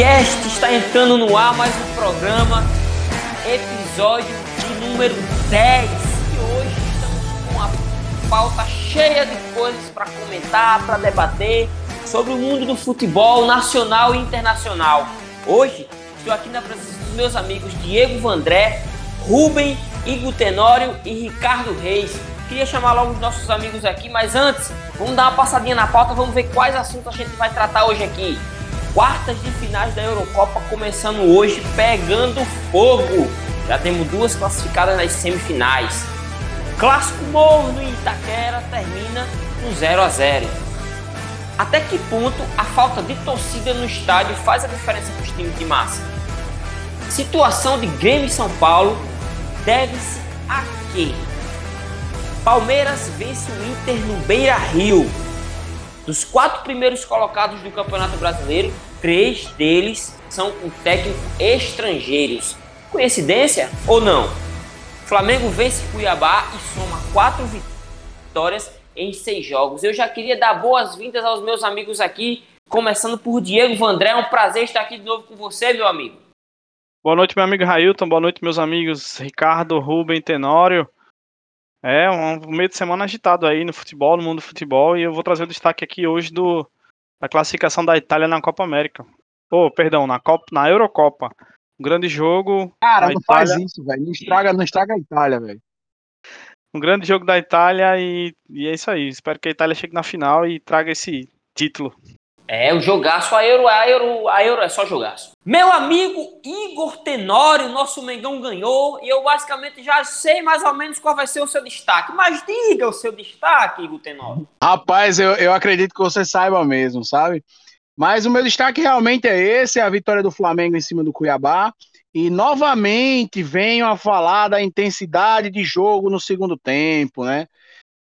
Podcast, está entrando no ar mais um programa, episódio de número 10. E hoje estamos com uma pauta cheia de coisas para comentar, para debater sobre o mundo do futebol nacional e internacional. Hoje estou aqui na presença dos meus amigos Diego Vandré, Rubem, Igor Tenório e Ricardo Reis. Queria chamar logo os nossos amigos aqui, mas antes, vamos dar uma passadinha na pauta, vamos ver quais assuntos a gente vai tratar hoje aqui. Quartas de finais da Eurocopa começando hoje, pegando fogo. Já temos duas classificadas nas semifinais. Clássico morno em Itaquera termina no 0 a 0. Até que ponto a falta de torcida no estádio faz a diferença para os times de massa? Situação de Grêmio e São Paulo deve-se a quê? Palmeiras vence o Inter no Beira Rio. Dos quatro primeiros colocados do Campeonato Brasileiro, três deles são com técnicos estrangeiros. Coincidência ou não? Flamengo vence Cuiabá e soma quatro vitórias em seis jogos. Eu já queria dar boas-vindas aos meus amigos aqui, começando por Diego Vandré. É um prazer estar aqui de novo com você, meu amigo. Boa noite, meu amigo Railton. Boa noite, meus amigos Ricardo, Rubem, Tenório. É um meio de semana agitado aí no futebol, no mundo do futebol, e eu vou trazer o destaque aqui hoje do, da classificação da Itália na Copa América. Oh, perdão, na Copa, na Eurocopa. Um grande jogo. Cara, não Itália... faz isso, velho. Não estraga, não estraga a Itália, velho. Um grande jogo da Itália e, e é isso aí. Espero que a Itália chegue na final e traga esse título. É, o jogaço, a Euro, a Euro, a Euro é só jogaço. Meu amigo Igor Tenório, nosso Mengão ganhou e eu basicamente já sei mais ou menos qual vai ser o seu destaque. Mas diga o seu destaque, Igor Tenório. Rapaz, eu, eu acredito que você saiba mesmo, sabe? Mas o meu destaque realmente é esse, é a vitória do Flamengo em cima do Cuiabá. E novamente venho a falar da intensidade de jogo no segundo tempo, né?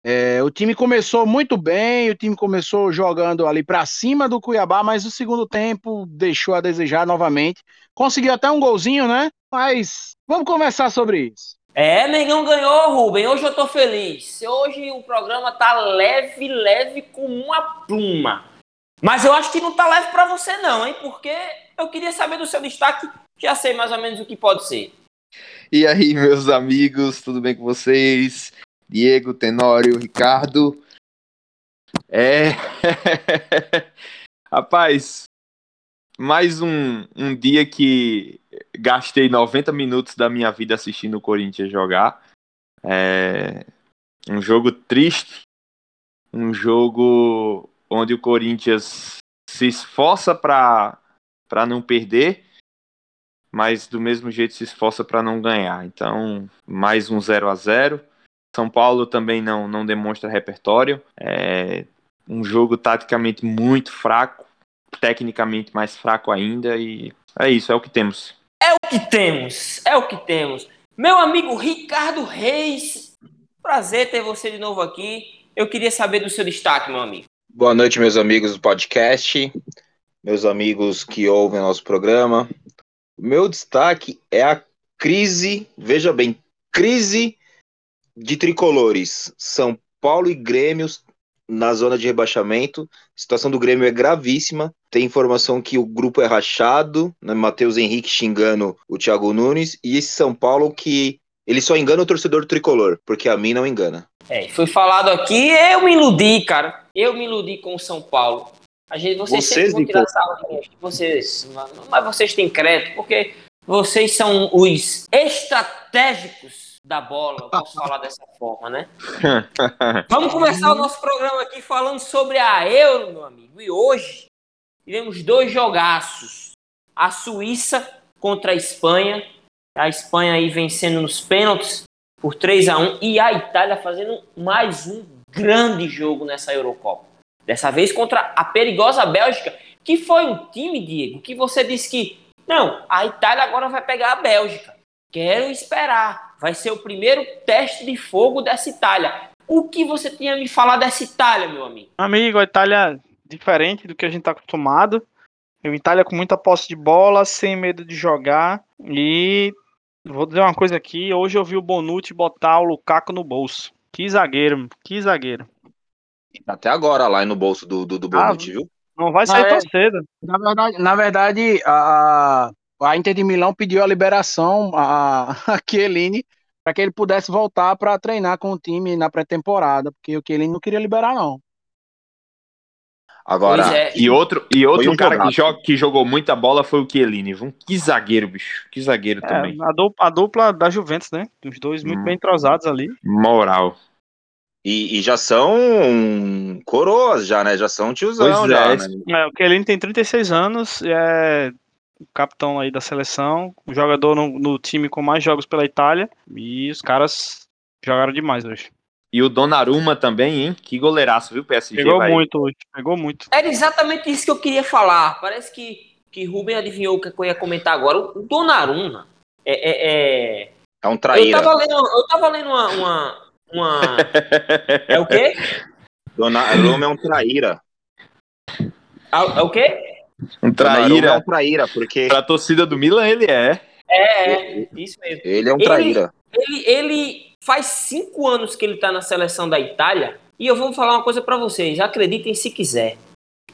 É, o time começou muito bem, o time começou jogando ali para cima do Cuiabá, mas o segundo tempo deixou a desejar novamente. Conseguiu até um golzinho, né? Mas vamos conversar sobre isso. É, Mengão ganhou, Rubem. Hoje eu tô feliz. Hoje o programa tá leve, leve como uma pluma. Mas eu acho que não tá leve para você não, hein? Porque eu queria saber do seu destaque, já sei mais ou menos o que pode ser. E aí, meus amigos, tudo bem com vocês? Diego, Tenório, Ricardo. É. Rapaz, mais um, um dia que gastei 90 minutos da minha vida assistindo o Corinthians jogar. É um jogo triste, um jogo onde o Corinthians se esforça para não perder, mas do mesmo jeito se esforça para não ganhar. Então, mais um 0 a 0 são Paulo também não, não demonstra repertório. É um jogo taticamente muito fraco, tecnicamente mais fraco ainda, e é isso, é o que temos. É o que temos, é o que temos. Meu amigo Ricardo Reis, prazer ter você de novo aqui. Eu queria saber do seu destaque, meu amigo. Boa noite, meus amigos do podcast, meus amigos que ouvem nosso programa. O meu destaque é a crise, veja bem, crise de tricolores, São Paulo e Grêmio na zona de rebaixamento. A situação do Grêmio é gravíssima. Tem informação que o grupo é rachado, né? Matheus Henrique xingando o Thiago Nunes, e esse São Paulo que ele só engana o torcedor tricolor, porque a mim não engana. É, foi falado aqui, eu me iludi, cara. Eu me iludi com o São Paulo. A gente, vocês, vocês sempre vão tirar vocês, mas vocês têm crédito, porque vocês são os estratégicos da bola, posso falar dessa forma, né? Vamos começar o nosso programa aqui falando sobre a Euro, meu amigo. E hoje tivemos dois jogaços. A Suíça contra a Espanha. A Espanha aí vencendo nos pênaltis por 3 a 1 e a Itália fazendo mais um grande jogo nessa Eurocopa. Dessa vez contra a perigosa Bélgica, que foi um time, Diego, que você disse que não, a Itália agora vai pegar a Bélgica. Quero esperar. Vai ser o primeiro teste de fogo dessa Itália. O que você tinha me falar dessa Itália, meu amigo? Amigo, a Itália diferente do que a gente está acostumado. A Itália com muita posse de bola, sem medo de jogar. E vou dizer uma coisa aqui: hoje eu vi o Bonucci botar o Lukaku no bolso. Que zagueiro, que zagueiro. Até agora lá no bolso do, do, do Bonucci, ah, viu? Não vai sair Ah, é. tão cedo. Na verdade, na verdade a, a Inter de Milão pediu a liberação a, a Chiellini para que ele pudesse voltar para treinar com o time na pré-temporada, porque o Chiellini não queria liberar, não. Agora, é. E outro, e outro um cara que, joga, que jogou muita bola foi o Chiellini. viu? Que zagueiro, bicho. Que zagueiro É, também. a, dupla, a dupla da Juventus, né? Os dois muito Hum. bem entrosados ali. Moral. e, e já são coroas, já, né? Já são tiozão, Pois já, é. né? É, o Chiellini tem 36 anos, e é capitão aí da seleção, o jogador no, no time com mais jogos pela Itália, e os caras jogaram demais hoje. E o Donnarumma também, hein? Que goleiraço, viu? PSG Pegou vai. muito hoje, pegou muito. Era exatamente isso que eu queria falar. Parece que, que Ruben adivinhou o que eu ia comentar agora. O Donnarumma é, é, é... É um Eu traíra. tava lendo, eu tava lendo uma, uma, uma- É o quê? Donnarumma é um traíra. Ah, É o quê? Um é traíra. um traíra, porque Pra torcida do Milan, ele é. É, é, isso mesmo. ele é um Ele- traíra. Ele, ele faz cinco anos que ele tá na seleção da Itália. E eu vou falar uma coisa pra vocês. Acreditem se quiser.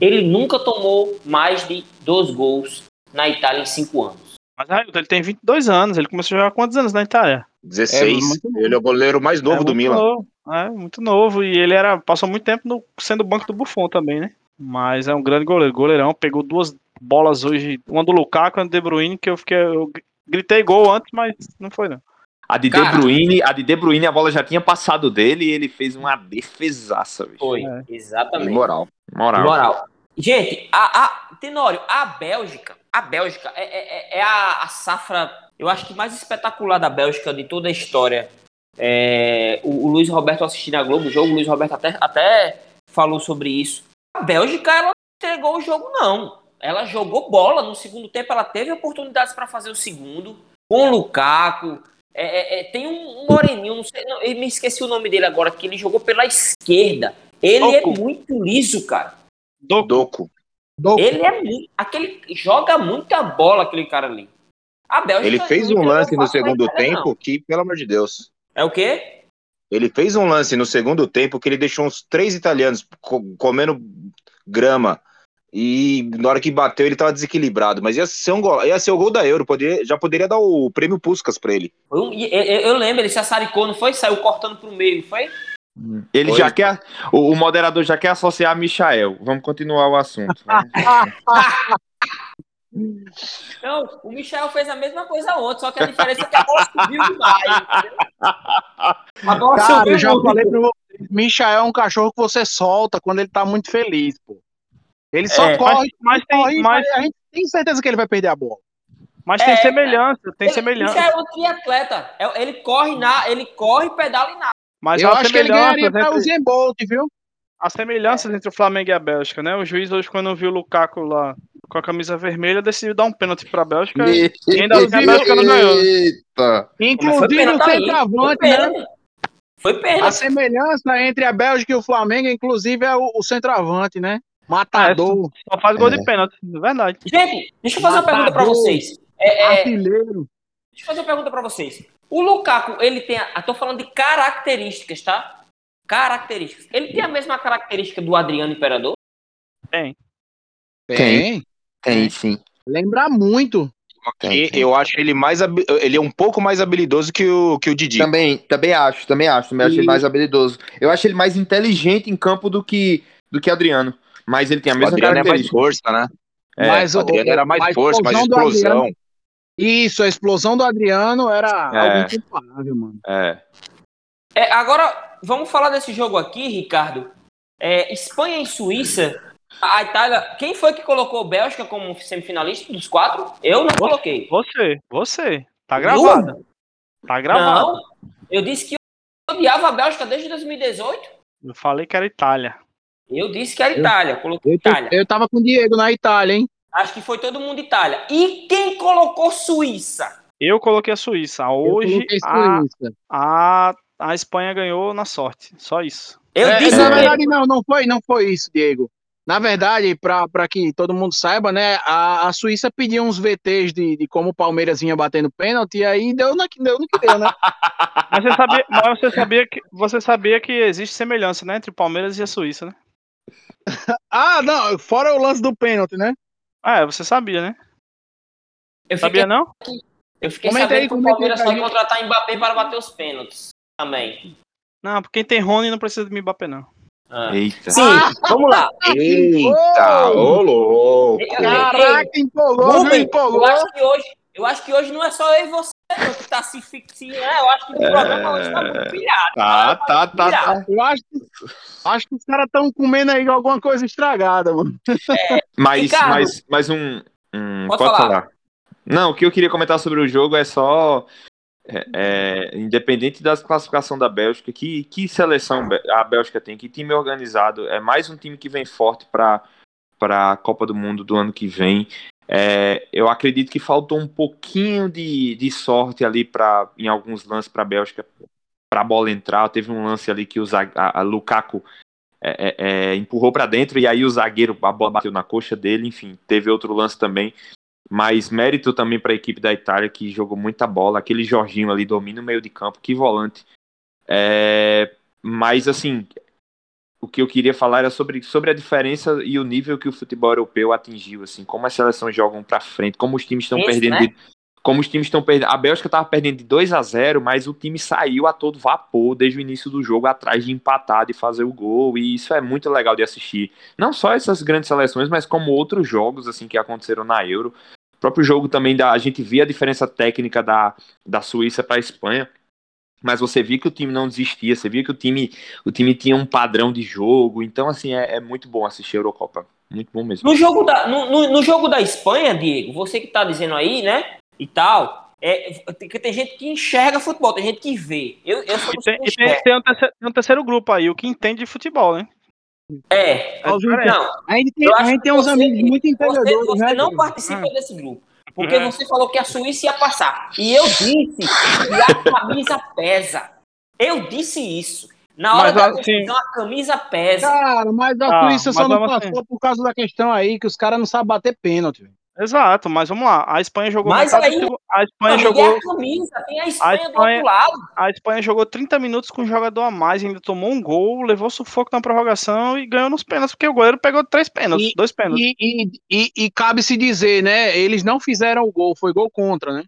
Ele nunca tomou mais de dois gols na Itália em cinco anos. Mas Railton, ele tem 22 anos, ele começou a jogar há quantos anos na Itália? 16. É ele é o goleiro mais novo é do Milan. Novo, é, muito novo, e ele era passou muito tempo no, sendo banco do Buffon também, né? Mas é um grande goleiro, goleirão, pegou duas bolas hoje, uma do Lukaku e uma do De Bruyne, que eu fiquei, eu gritei gol antes, mas não foi não. A de Cara. De Bruyne, a de De Bruyne, a bola já tinha passado dele e ele fez uma defesaça, bicho. Foi, É. exatamente. Moral. Moral. Moral. Gente, a, a, Tenório, a Bélgica, a Bélgica é, é- é a, a safra, eu acho que mais espetacular da Bélgica de toda a história. É, o, o Luiz Roberto assistindo a Globo, o jogo, o Luiz Roberto até, até falou sobre isso. A Bélgica, ela não entregou o jogo, não. Ela jogou bola no segundo tempo, ela teve oportunidades para fazer o segundo, com o Lukaku. É, é, é, tem um, moreninho, não sei, não, eu me esqueci o nome dele agora, que ele jogou pela esquerda. Ele Doku. é muito liso, cara. Doku, Doco. Doku. Ele é muito. Aquele, joga muita bola, aquele cara ali. A Bélgica. Ele fez um lance no segundo tempo não. que, pelo amor de Deus. É o quê? Ele fez um lance no segundo tempo que ele deixou uns três italianos co- comendo grama. E na hora que bateu, ele tava desequilibrado. Mas ia ser, um gol, ia ser o gol da Euro. Poderia, já poderia dar o prêmio Puskas pra ele. Foi um- e- eu, eu lembro, ele se assaricou, não foi? Saiu cortando pro meio, não foi? Ele Foi. já quer. O, o moderador já quer associar a Michael. Vamos continuar o assunto. Não, o Michel fez a mesma coisa ontem, só que a diferença é que a bola subiu demais. entendeu? A bola Cara, subiu eu já muito. falei pra vocês, Michael é um cachorro que você solta quando ele tá muito feliz, pô. Ele só É, corre, mas tem, corre, mas, a gente tem certeza que ele vai perder a bola. mas tem É, semelhança, tem Ele, semelhança. Michel é um triatleta. É- Ele corre, na, ele corre, pedala e nada. Mas eu acho que ele ganharia semelhanças pra entre, Usain Bolt, viu? há semelhanças entre o Flamengo e a Bélgica, né? O juiz hoje, quando viu o Lukaku lá com a camisa vermelha, decidiu dar um pênalti pra Bélgica. E ainda assim a Bélgica não ganhou. Eita! Inclusive o centroavante, Foi né? Foi A pena. semelhança entre a Bélgica e o Flamengo, inclusive, é o, o centroavante, né? Matador, Só faz gol de pênalti, é verdade. Gente, deixa eu fazer uma pergunta pra Matador. vocês. É, é, artilheiro. Deixa eu fazer uma pergunta pra vocês. O Lukaku, ele tem. A, eu tô falando de características, tá? Características. Ele tem a mesma característica do Adriano Imperador? Tem. Tem. Tem sim. Lembra muito. E eu acho ele mais ele é um pouco mais habilidoso que o, que o Didi. Também, também acho, também acho. Também acho ele E- mais habilidoso. Eu acho ele mais inteligente em campo do que, do que Adriano. Mas ele tem a O mesma Adriano é mais característica. força, né? É, mas O Adriano era mais força, mais explosão. Adriano- Isso, a explosão do Adriano era É. algo incomparável, mano. É. É, agora, vamos falar desse jogo aqui, Ricardo. É, Espanha e Suíça. A Itália. Quem foi que colocou Bélgica como semifinalista dos quatro? Eu não coloquei. Você, você. Tá gravado. Tá gravado. Não. Eu disse que eu odiava a Bélgica desde 2018. Eu falei que era Itália. Eu disse que era Itália. Coloquei Eu, Itália. eu tava com o Diego na Itália, hein? Acho que foi todo mundo Itália. E quem colocou Suíça? Eu coloquei a Suíça. Eu Hoje a, Suíça. a, a Espanha ganhou na sorte. Só isso. Eu É, disse na que- verdade, não, não foi, não foi isso, Diego. Na verdade, para que todo mundo saiba, né, a, a Suíça pediu uns VTs de, de como o Palmeiras vinha batendo pênalti, e aí deu, na, deu no que deu, né? Mas você sabia, mas você sabia que você sabia que existe semelhança, né, entre o Palmeiras e a Suíça, né? Ah, não, fora o lance do pênalti, né? É, você sabia, né? Eu fiquei, Sabia não? eu fiquei Comenta sabendo aí, que o aí Palmeiras pra vai contratar Mbappé para bater os pênaltis também. Não, porque quem tem Rony não precisa de Mbappé, não. Ah. Eita. Sim, vamos lá. Eita, ô louco. Caraca, empolgou, viu? Rubem, eu acho que hoje, eu acho que hoje não é só eu e você que tá se fixando, né? Eu acho que o programa hoje tá muito pilhado. Tá, tá, tá, tá. Eu acho que, acho que os caras estão comendo aí alguma coisa estragada, mano. Mas, Ricardo. mas, mas um. um- Pode pode falar. falar. Não, o que eu queria comentar sobre o jogo é só. É, é, independente da classificação da Bélgica, que, que seleção a Bélgica tem, que time organizado, é mais um time que vem forte para a Copa do Mundo do ano que vem. É, eu acredito que faltou um pouquinho de, de sorte ali pra, em alguns lances para a Bélgica para a bola entrar. Teve um lance ali que o a, a Lukaku é, é, é, empurrou para dentro e aí o zagueiro, a bola bateu na coxa dele. Enfim, teve outro lance também. Mas mérito também para a equipe da Itália que jogou muita bola. Aquele Jorginho ali domina o meio de campo, que volante. É, mas assim, o que eu queria falar era sobre, sobre a diferença e o nível que o futebol europeu atingiu, assim, como as seleções jogam para frente, como os times estão Isso, perdendo né? de- como os times estão perdendo. A Bélgica estava perdendo de 2 a 0 mas o time saiu a todo vapor desde o início do jogo, atrás de empatar, de fazer o gol, e isso é muito legal de assistir. Não só essas grandes seleções, mas como outros jogos assim que aconteceram na Euro. O próprio jogo também da. A gente via a diferença técnica da, da Suíça para a Espanha. Mas você via que o time não desistia, você via que o time, o time tinha um padrão de jogo. Então, assim, é, é muito bom assistir a Eurocopa. Muito bom mesmo. No jogo da, no, no- no jogo da Espanha, Diego, você que tá dizendo aí, né? E tal, é, tem, tem gente que enxerga futebol, tem gente que vê. Eu, eu sou E tem, que e tem- um terceiro, tem um terceiro grupo aí, o que entende de futebol, né? É, É diferente. não, A gente tem, a gente tem uns você- amigos muito você, entendedores, você né? não participa Hum. desse grupo. Porque É. você falou que a Suíça ia passar. E eu disse que a camisa pesa. Eu disse isso. Na hora Mas, da assim- decisão, a camisa pesa. Cara, mas a Ah, Suíça só não passou assim. por causa da questão aí que os caras não sabem bater pênalti. Exato, mas vamos lá. A Espanha jogou Mas aí- do a Espanha jogou é a camisa, tem a Espanha, do Espanha- outro lado. a Espanha jogou 30 minutos com um jogador a mais, ainda tomou um gol, levou sufoco na prorrogação e ganhou nos pênaltis, porque o goleiro pegou três pênaltis, E- dois pênaltis. E, e, e, e cabe se dizer, né? Eles não fizeram o gol, foi gol contra, né?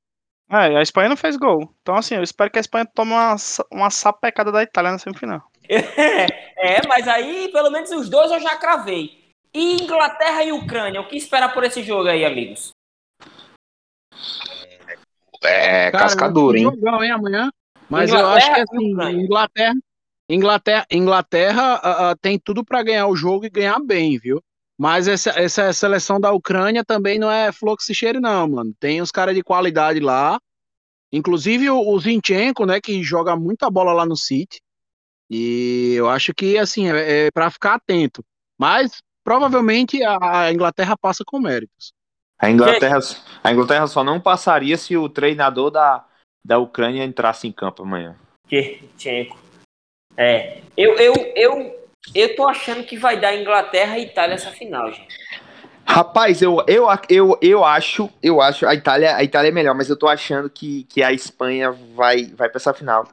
É, a Espanha não fez gol. Então, assim, eu espero que a Espanha tome uma, uma sapecada da Itália na semifinal. É, mas aí, pelo menos os dois eu já cravei. E Inglaterra e Ucrânia, o que esperar por esse jogo aí, amigos? É, Cara, cascadura, hein? Jogão, hein, amanhã. Mas eu Inglaterra acho que assim, Ucrânia. Inglaterra, Inglaterra, Inglaterra ah, tem tudo pra ganhar o jogo e ganhar bem, viu? Mas essa, essa seleção da Ucrânia também não é fluxo e cheiro, não, mano. Tem os caras de qualidade lá. Inclusive o, o Zinchenko, né, que joga muita bola lá no City. E eu acho que, assim, é, é para ficar atento. Mas provavelmente a, Inglaterra passa com méritos. A Inglaterra, a Inglaterra só não passaria se o treinador da, da Ucrânia entrasse em campo amanhã. Tchenko. É. Eu, eu, eu, eu tô achando que vai dar Inglaterra e Itália essa final, gente. Rapaz, eu, eu, eu, eu acho, eu acho, a Itália, a Itália é melhor, mas eu tô achando que, que a Espanha vai, vai pra essa final.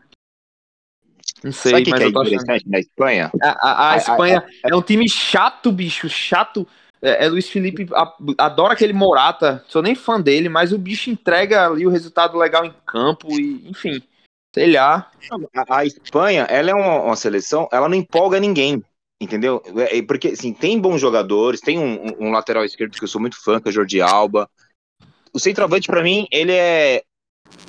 Não sei, Sabe o que, mas que é eu tô achando. interessante na Espanha? A, a- a Espanha é um time chato, bicho, chato. É, é Luiz Felipe adora aquele Morata, sou nem fã dele, mas o bicho entrega ali o resultado legal em campo e, enfim, sei lá. A, a Espanha, ela é uma, uma seleção, ela não empolga ninguém, entendeu? É, é porque, assim, tem bons jogadores, tem um, um- lateral esquerdo que eu sou muito fã, que é o Jordi Alba. O centroavante, pra mim, ele é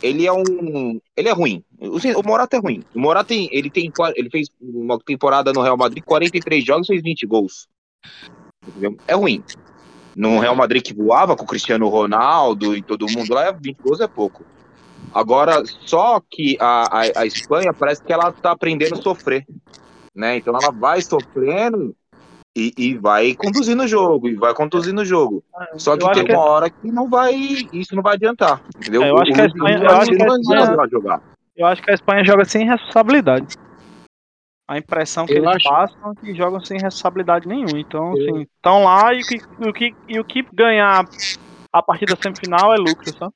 ele é um ele é ruim. O, Morata é ruim. O Morata tem, ele tem ele fez uma temporada no Real Madrid, 43 jogos, fez 20 gols. É ruim. No Real Madrid que voava com o Cristiano Ronaldo e todo mundo lá, 20 gols é pouco. Agora, só que a, a, a Espanha parece que ela tá aprendendo a sofrer, né? Então ela vai sofrendo e, e vai conduzindo o jogo, e vai conduzindo o jogo. Só que Eu tem que- uma hora que não vai, isso não vai adiantar, entendeu? É, eu acho que a Espanha- eu acho que a Espanha- vai jogar. Eu acho que a Espanha joga sem responsabilidade. A impressão que Eu eles acho- passam é que jogam sem responsabilidade nenhuma. Então, assim, estão lá e o que, o, que, e o que ganhar a partir da semifinal é lucro, sabe?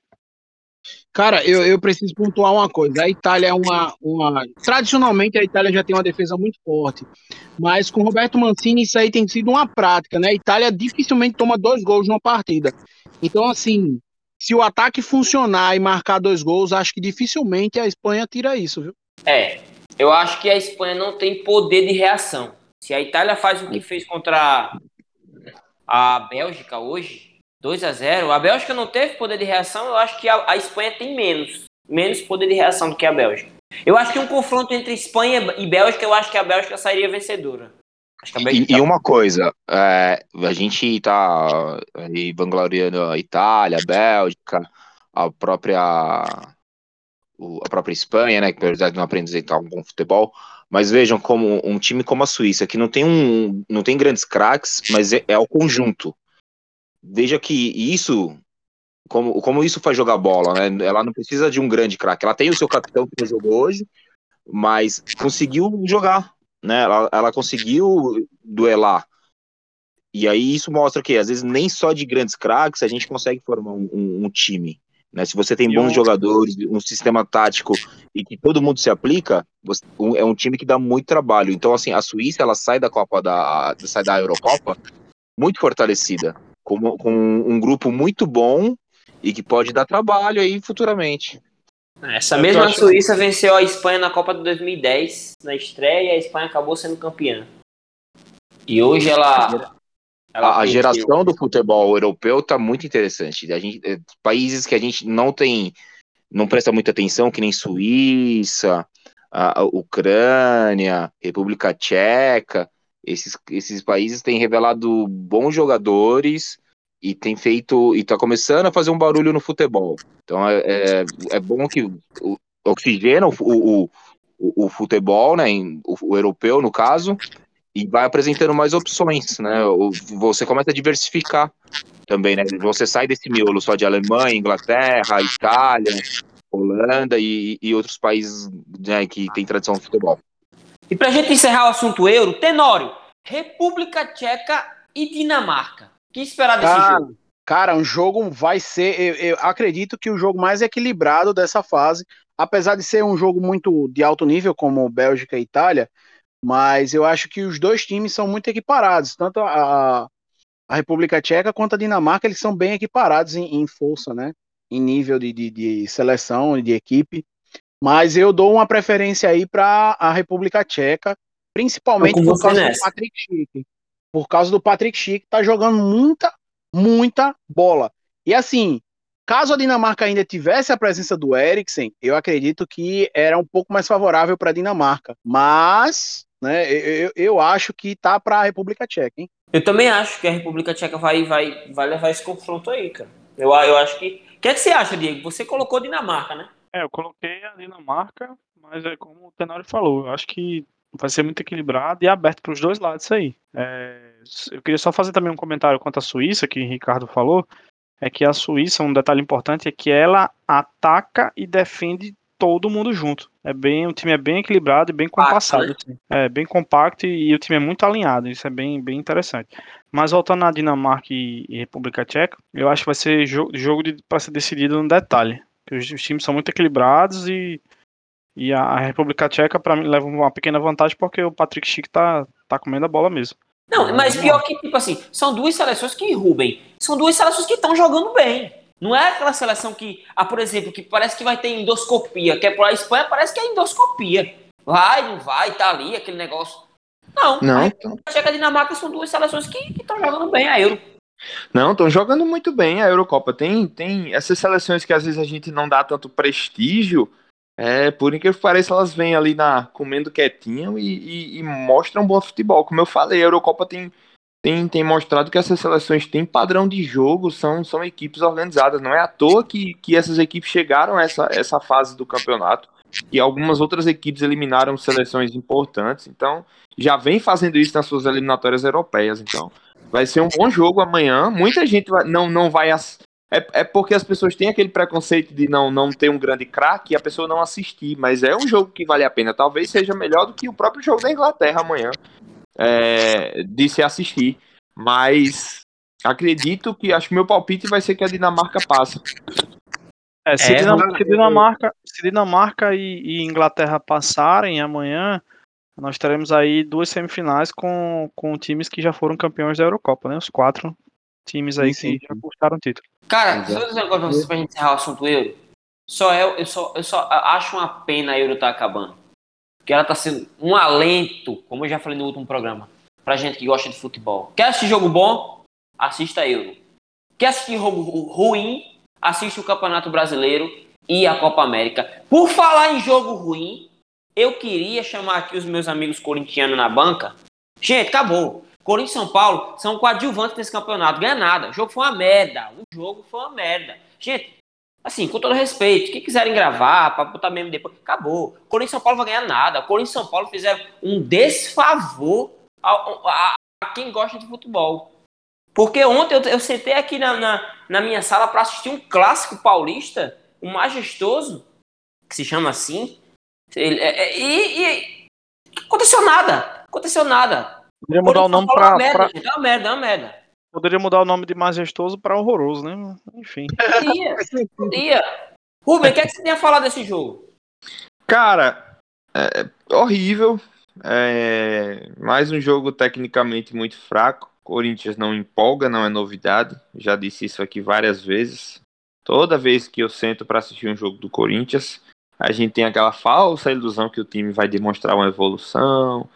Cara, eu, eu preciso pontuar uma coisa. A Itália é uma, uma. Tradicionalmente, a Itália já tem uma defesa muito forte. Mas com Roberto Mancini, isso aí tem sido uma prática, né? A Itália dificilmente toma dois gols numa partida. Então, assim, se o ataque funcionar e marcar dois gols, acho que dificilmente a Espanha tira isso, viu? É, eu acho que a Espanha não tem poder de reação. Se a Itália faz o que fez contra a Bélgica hoje, 2 a 0 a Bélgica não teve poder de reação, eu acho que a, a Espanha tem menos, menos poder de reação do que a Bélgica. Eu acho que um confronto entre Espanha e Bélgica, eu acho que a Bélgica sairia vencedora. E, e, uma coisa, é, a gente tá aí vangloriando a Itália, a Bélgica, a própria a própria Espanha, né, que apesar de não apresentar um bom futebol, mas vejam como um time como a Suíça, que não tem um não tem grandes craques, mas é, é o conjunto. Veja que isso como, como isso faz jogar bola, né? Ela não precisa de um grande craque. Ela tem o seu capitão que jogou hoje, mas conseguiu jogar né? Ela, ela conseguiu duelar. E aí isso mostra que às vezes nem só de grandes craques a gente consegue formar um, um, um time. Né? Se você tem bons jogadores, um sistema tático e que todo mundo se aplica, você, um, é um time que dá muito trabalho. Então, assim, a Suíça ela sai da Copa da sai da Eurocopa muito fortalecida, com, com um grupo muito bom e que pode dar trabalho aí futuramente. Essa mesma Suíça venceu a Espanha na Copa de 2010, na estreia, e a Espanha acabou sendo campeã. E hoje ela. ela a, geração do futebol europeu tá muito interessante. A gente, é, países que a gente não tem, não presta muita atenção, que nem Suíça, a, a Ucrânia, República Tcheca, esses, esses países têm revelado bons jogadores e tem feito e está começando a fazer um barulho no futebol. Então é, é, é bom que oxigena o, o, o, o futebol, né, o, o, europeu no caso, e vai apresentando mais opções, né? Você começa a diversificar também, né? Você sai desse miolo só de Alemanha, Inglaterra, Itália, Holanda e, e outros países né, que têm tradição no futebol. E para a gente encerrar o assunto euro, Tenório, República Tcheca e Dinamarca que esperar desse cara, jogo? Cara, um jogo vai ser. Eu, eu, acredito que o jogo mais equilibrado dessa fase, apesar de ser um jogo muito de alto nível, como Bélgica e Itália, mas eu acho que os dois times são muito equiparados, tanto a, a República Tcheca quanto a Dinamarca, eles são bem equiparados em, em força, né? Em nível de, de, de seleção, de equipe. Mas eu dou uma preferência aí para a República Tcheca, principalmente por causa nessa. do Patrick Schick por causa do Patrick Schick, tá jogando muita, muita bola. E assim, caso a Dinamarca ainda tivesse a presença do Eriksen, eu acredito que era um pouco mais favorável para a Dinamarca. Mas, né, eu, eu acho que tá para a República Tcheca, hein? Eu também acho que a República Tcheca vai, vai, vai levar esse confronto aí, cara. Eu, eu acho que. O que, é que você acha, Diego? Você colocou Dinamarca, né? É, eu coloquei a Dinamarca, mas é como o Tenório falou, eu acho que vai ser muito equilibrado e aberto para os dois lados aí. É, eu queria só fazer também um comentário quanto à Suíça, que o Ricardo falou, é que a Suíça, um detalhe importante é que ela ataca e defende todo mundo junto. É bem, o time é bem equilibrado e bem compassado. Assim. É bem compacto e, e, o time é muito alinhado. Isso é bem, bem interessante. Mas voltando à Dinamarca e, e República Tcheca, eu acho que vai ser jogo, jogo para ser decidido no detalhe. Os, os times são muito equilibrados e e a, a República Tcheca, para mim, leva uma pequena vantagem porque o Patrick Schick tá, tá comendo a bola mesmo. Não, mas pior que, tipo assim, são duas seleções que, Rubem, são duas seleções que estão jogando bem. Não é aquela seleção que, ah, por exemplo, que parece que vai ter endoscopia, que é para a Espanha, parece que é endoscopia. Vai, não vai, tá ali, aquele negócio. Não, não. a Tcheca e a Dinamarca são duas seleções que estão jogando bem a Euro. Não, estão jogando muito bem a Eurocopa. Tem, tem essas seleções que às vezes a gente não dá tanto prestígio, é, por incrível que pareça, elas vêm ali na comendo quietinho e, e, e, mostram bom futebol. Como eu falei, a Eurocopa tem, tem, tem mostrado que essas seleções têm padrão de jogo, são, são equipes organizadas. Não é à toa que, que essas equipes chegaram a essa, essa fase do campeonato e algumas outras equipes eliminaram seleções importantes. Então, já vem fazendo isso nas suas eliminatórias europeias. Então, vai ser um bom jogo amanhã. Muita gente vai, não, não vai é, é porque as pessoas têm aquele preconceito de não, não ter um grande craque e a pessoa não assistir, mas é um jogo que vale a pena. Talvez seja melhor do que o próprio jogo da Inglaterra amanhã é, de se assistir. Mas acredito que acho que meu palpite vai ser que a Dinamarca passa. É, se, É, Dinam- cara, se Dinamarca, se Dinamarca e, e Inglaterra passarem amanhã, nós teremos aí duas semifinais com, com times que já foram campeões da Eurocopa, né? Os quatro times aí Sim, sim, que já conquistaram o título. Cara, Exato. só dizer um negócio pra vocês pra gente encerrar o assunto Euro. Só eu, eu, só, eu só acho uma pena a Euro estar acabando. Porque ela tá sendo um alento, como eu já falei no último programa, pra gente que gosta de futebol. Quer assistir jogo bom? Assista a Euro. Quer assistir jogo ru- ruim? Assiste o Campeonato Brasileiro e a Copa América. Por falar em jogo ruim, eu queria chamar aqui os meus amigos corintianos na banca. Gente, acabou. Corinthians e São Paulo são coadjuvantes nesse campeonato. Ganha nada. O jogo foi uma merda. O jogo foi uma merda. Gente, assim, com todo respeito, quem quiserem gravar, pra botar mesmo depois, acabou. Corinthians e São Paulo vai ganhar nada. Corinthians e São Paulo fizeram um desfavor ao- a, a quem gosta de futebol. Porque ontem eu, eu sentei aqui na, na, na minha sala para assistir um clássico paulista, o majestoso, que se chama assim. Ele- é- é- e, e aconteceu nada. Aconteceu nada. Poderia mudar o nome Paulo é pra, uma merda, pra- é uma merda, é uma merda. Poderia mudar o nome de majestoso pra horroroso, né? Enfim. Podia, podia. Rubem, o que, é que você tem a falar desse jogo? Cara, é horrível. É, mais um jogo tecnicamente muito fraco. Corinthians não empolga, não é novidade. Já disse isso aqui várias vezes. Toda vez que eu sento para assistir um jogo do Corinthians, a gente tem aquela falsa ilusão que o time vai demonstrar uma evolução.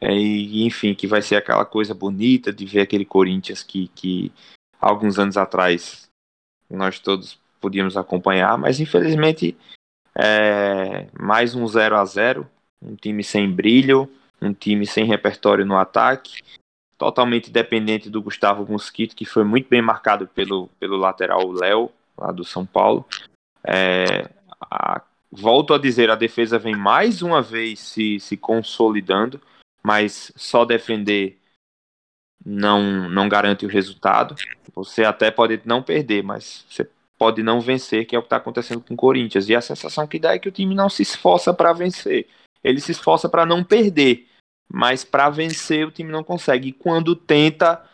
é, e, enfim, que vai ser aquela coisa bonita de ver aquele Corinthians que, que alguns anos atrás nós todos podíamos acompanhar, mas infelizmente é, mais um 0 a 0 um time sem brilho, um time sem repertório no ataque, totalmente dependente do Gustavo Mosquito, que foi muito bem marcado pelo, pelo lateral Léo, lá do São Paulo. É, a- volto a dizer, a defesa vem mais uma vez se, se consolidando, mas só defender não, não garante o resultado. Você até pode não perder, mas você pode não vencer, que é o que está acontecendo com o Corinthians. E a sensação que dá é que o time não se esforça para vencer. Ele se esforça para não perder, mas para vencer o time não consegue. E quando tenta,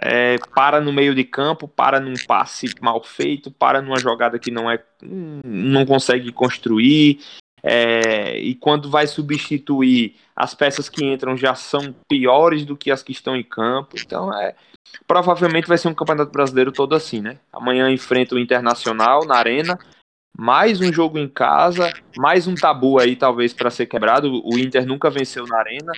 é, para no meio de campo, para num passe mal feito, para numa jogada que não é, não consegue construir. é, e quando vai substituir, as peças que entram já são piores do que as que estão em campo. Então é, provavelmente vai ser um campeonato brasileiro todo assim, né? Amanhã enfrenta o Internacional na Arena, mais um jogo em casa, mais um tabu aí talvez para ser quebrado. O Inter nunca venceu na Arena.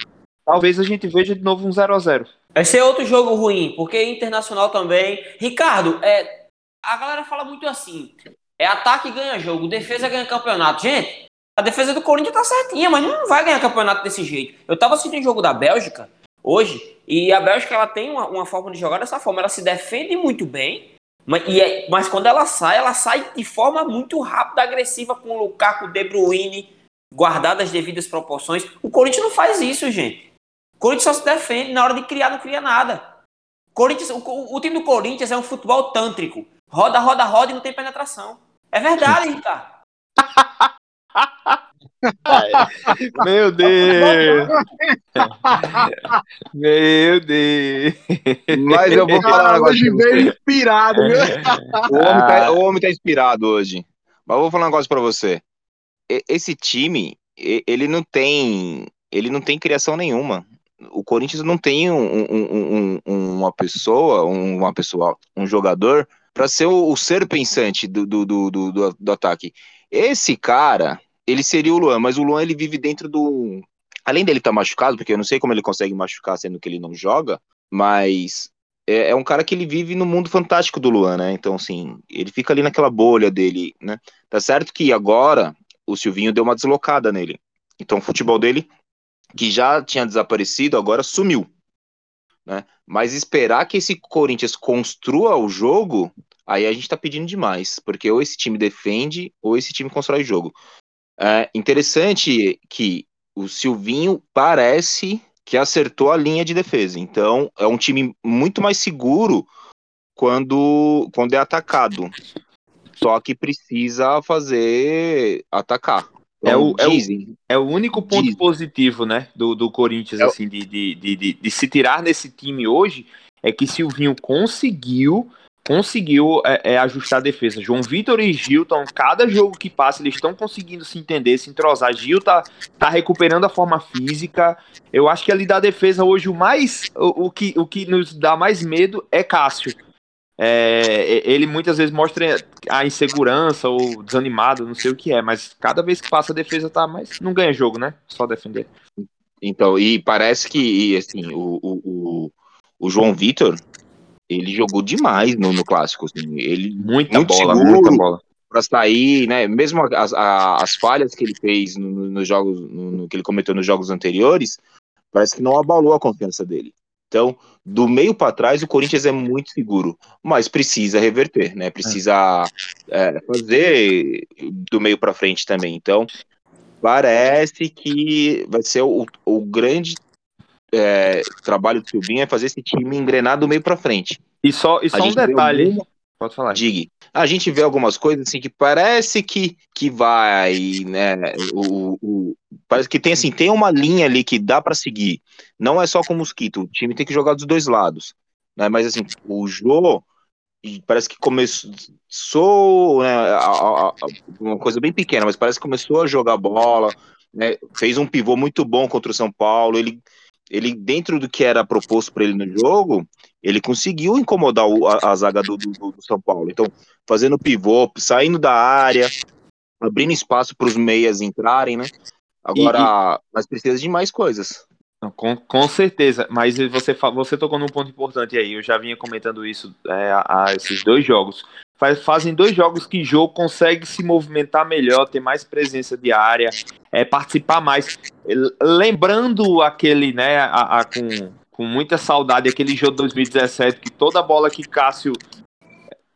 Talvez a gente veja de novo um 0 a 0 Vai ser outro jogo ruim, porque internacional também. Ricardo, é, a galera fala muito assim: é ataque ganha jogo, defesa ganha campeonato. Gente, a defesa do Corinthians tá certinha, mas não vai ganhar campeonato desse jeito. Eu tava assistindo o jogo da Bélgica hoje, e a Bélgica ela tem uma, uma forma de jogar dessa forma. Ela se defende muito bem, mas, é- mas quando ela sai, ela sai de forma muito rápida, agressiva, com o Lukaku, De Bruyne, guardadas as devidas proporções. O Corinthians não faz isso, gente. O Corinthians só se defende, na hora de criar, não cria nada. Corinthians, o, o- o time do Corinthians é um futebol tântrico. Roda, roda, roda e não tem penetração. É verdade, Ricardo. Meu Deus! Meu Deus! Mas eu vou falar um negócio hoje veio inspirado, viu? O homem, tá, o homem tá inspirado hoje. Mas eu vou falar um negócio pra você. Esse time, ele não tem. Ele não tem criação nenhuma. O Corinthians não tem um- um- um- uma pessoa, um- uma pessoa, um jogador pra ser o, o ser pensante do, do, do, do, do- ataque. Esse cara, ele seria o Luan, mas o Luan ele vive dentro do. Além dele estar machucado, porque eu não sei como ele consegue machucar sendo que ele não joga, mas é, é um cara que ele vive no mundo fantástico do Luan, né? Então, assim, ele fica ali naquela bolha dele, né? Tá certo que agora o Silvinho deu uma deslocada nele. Então, o futebol dele, que já tinha desaparecido, agora sumiu. Né? Mas esperar que esse Corinthians construa o jogo, aí a gente tá pedindo demais. Porque ou esse time defende, ou esse time constrói o jogo. É interessante que o Silvinho parece que acertou a linha de defesa. Então, é um time muito mais seguro quando, quando é atacado. Só que precisa fazer atacar. É o- é o- dizem. É o único ponto Diz. positivo, né, do, do Corinthians, É assim, de, de, de, de, se tirar nesse time hoje, é que Silvinho conseguiu conseguiu é, é, ajustar a defesa. João Vitor e Gilton, cada jogo que passa, eles estão conseguindo se entender, se entrosar. Gil tá, tá recuperando a forma física. Eu acho que ali da defesa hoje o mais o, o, que, o que nos dá mais medo é Cássio. É, ele muitas vezes mostra a insegurança ou desanimado, não sei o que é, mas cada vez que passa a defesa tá mais. Não ganha jogo, né? Só defender. Então, e parece que assim, o, o, o João Vitor, ele jogou demais no, no clássico. Assim. Ele muita muito bola, muita bola. Para sair, né? Mesmo as, as falhas que ele fez nos no jogos, no, no, que ele cometeu nos jogos anteriores, parece que não abalou a confiança dele. Então, do meio para trás, o Corinthians é muito seguro, mas precisa reverter, né? Precisa é, fazer do meio para frente também. Então, parece que vai ser o, o grande é, trabalho do Silvinho é fazer esse time engrenar do meio para frente. E só, e só um detalhe. Alguma... Pode falar. Diga. A gente vê algumas coisas assim que parece que, que vai, né? O, o, parece que tem assim, tem uma linha ali que dá para seguir. Não é só com o Mosquito, o time tem que jogar dos dois lados. Né? Mas assim, o Jô parece que começou né, a, a, a, uma coisa bem pequena, mas parece que começou a jogar bola, né, fez um pivô muito bom contra o São Paulo. Ele ele dentro do que era proposto para ele no jogo, ele conseguiu incomodar o, a, zaga do, do, do, São Paulo. Então, fazendo pivô, saindo da área, abrindo espaço para os meias entrarem, né? Agora, e, e... mas precisa de mais coisas. Com, com certeza, mas você, você tocou num ponto importante aí. Eu já vinha comentando isso é, há esses dois jogos. Faz, fazem dois jogos que o jogo consegue se movimentar melhor, ter mais presença de área, é, participar mais. Lembrando aquele, né, a, a, com, com muita saudade, aquele jogo de 2017, que toda bola que Cássio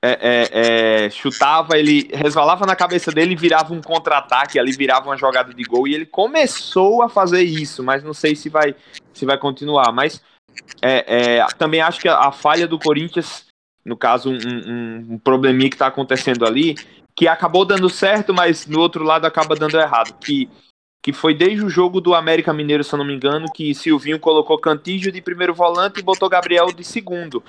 é, é, é, chutava, ele resvalava na cabeça dele e virava um contra-ataque, ali virava uma jogada de gol, e ele começou a fazer isso, mas não sei se vai, se vai continuar. Mas é, é, também acho que a, a falha do Corinthians no caso, um, um, um probleminha que está acontecendo ali, que acabou dando certo, mas no outro lado acaba dando errado. Que, que foi desde o jogo do América Mineiro, se eu não me engano, que Silvinho colocou Cantígio de primeiro volante e botou Gabriel de segundo.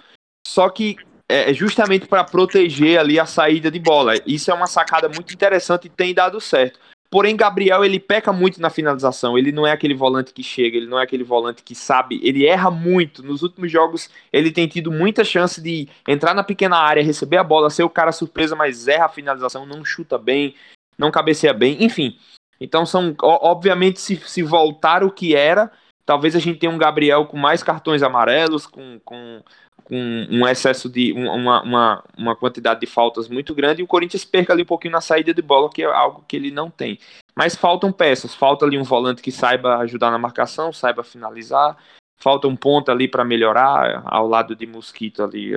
Só que é, é justamente para proteger ali a saída de bola. Isso é uma sacada muito interessante e tem dado certo. Porém, Gabriel, ele peca muito na finalização. Ele não é aquele volante que chega, ele não é aquele volante que sabe. Ele erra muito. Nos últimos jogos, ele tem tido muita chance de entrar na pequena área, receber a bola, ser o cara surpresa, mas erra a finalização, não chuta bem, não cabeceia bem, enfim. Então, são, obviamente, se, se voltar o que era, talvez a gente tenha um Gabriel com mais cartões amarelos, com, com com um excesso de uma, uma, uma quantidade de faltas muito grande e o Corinthians perca ali um pouquinho na saída de bola, que é algo que ele não tem. Mas faltam peças, falta ali um volante que saiba ajudar na marcação, saiba finalizar, falta um ponto ali para melhorar ao lado de Mosquito ali,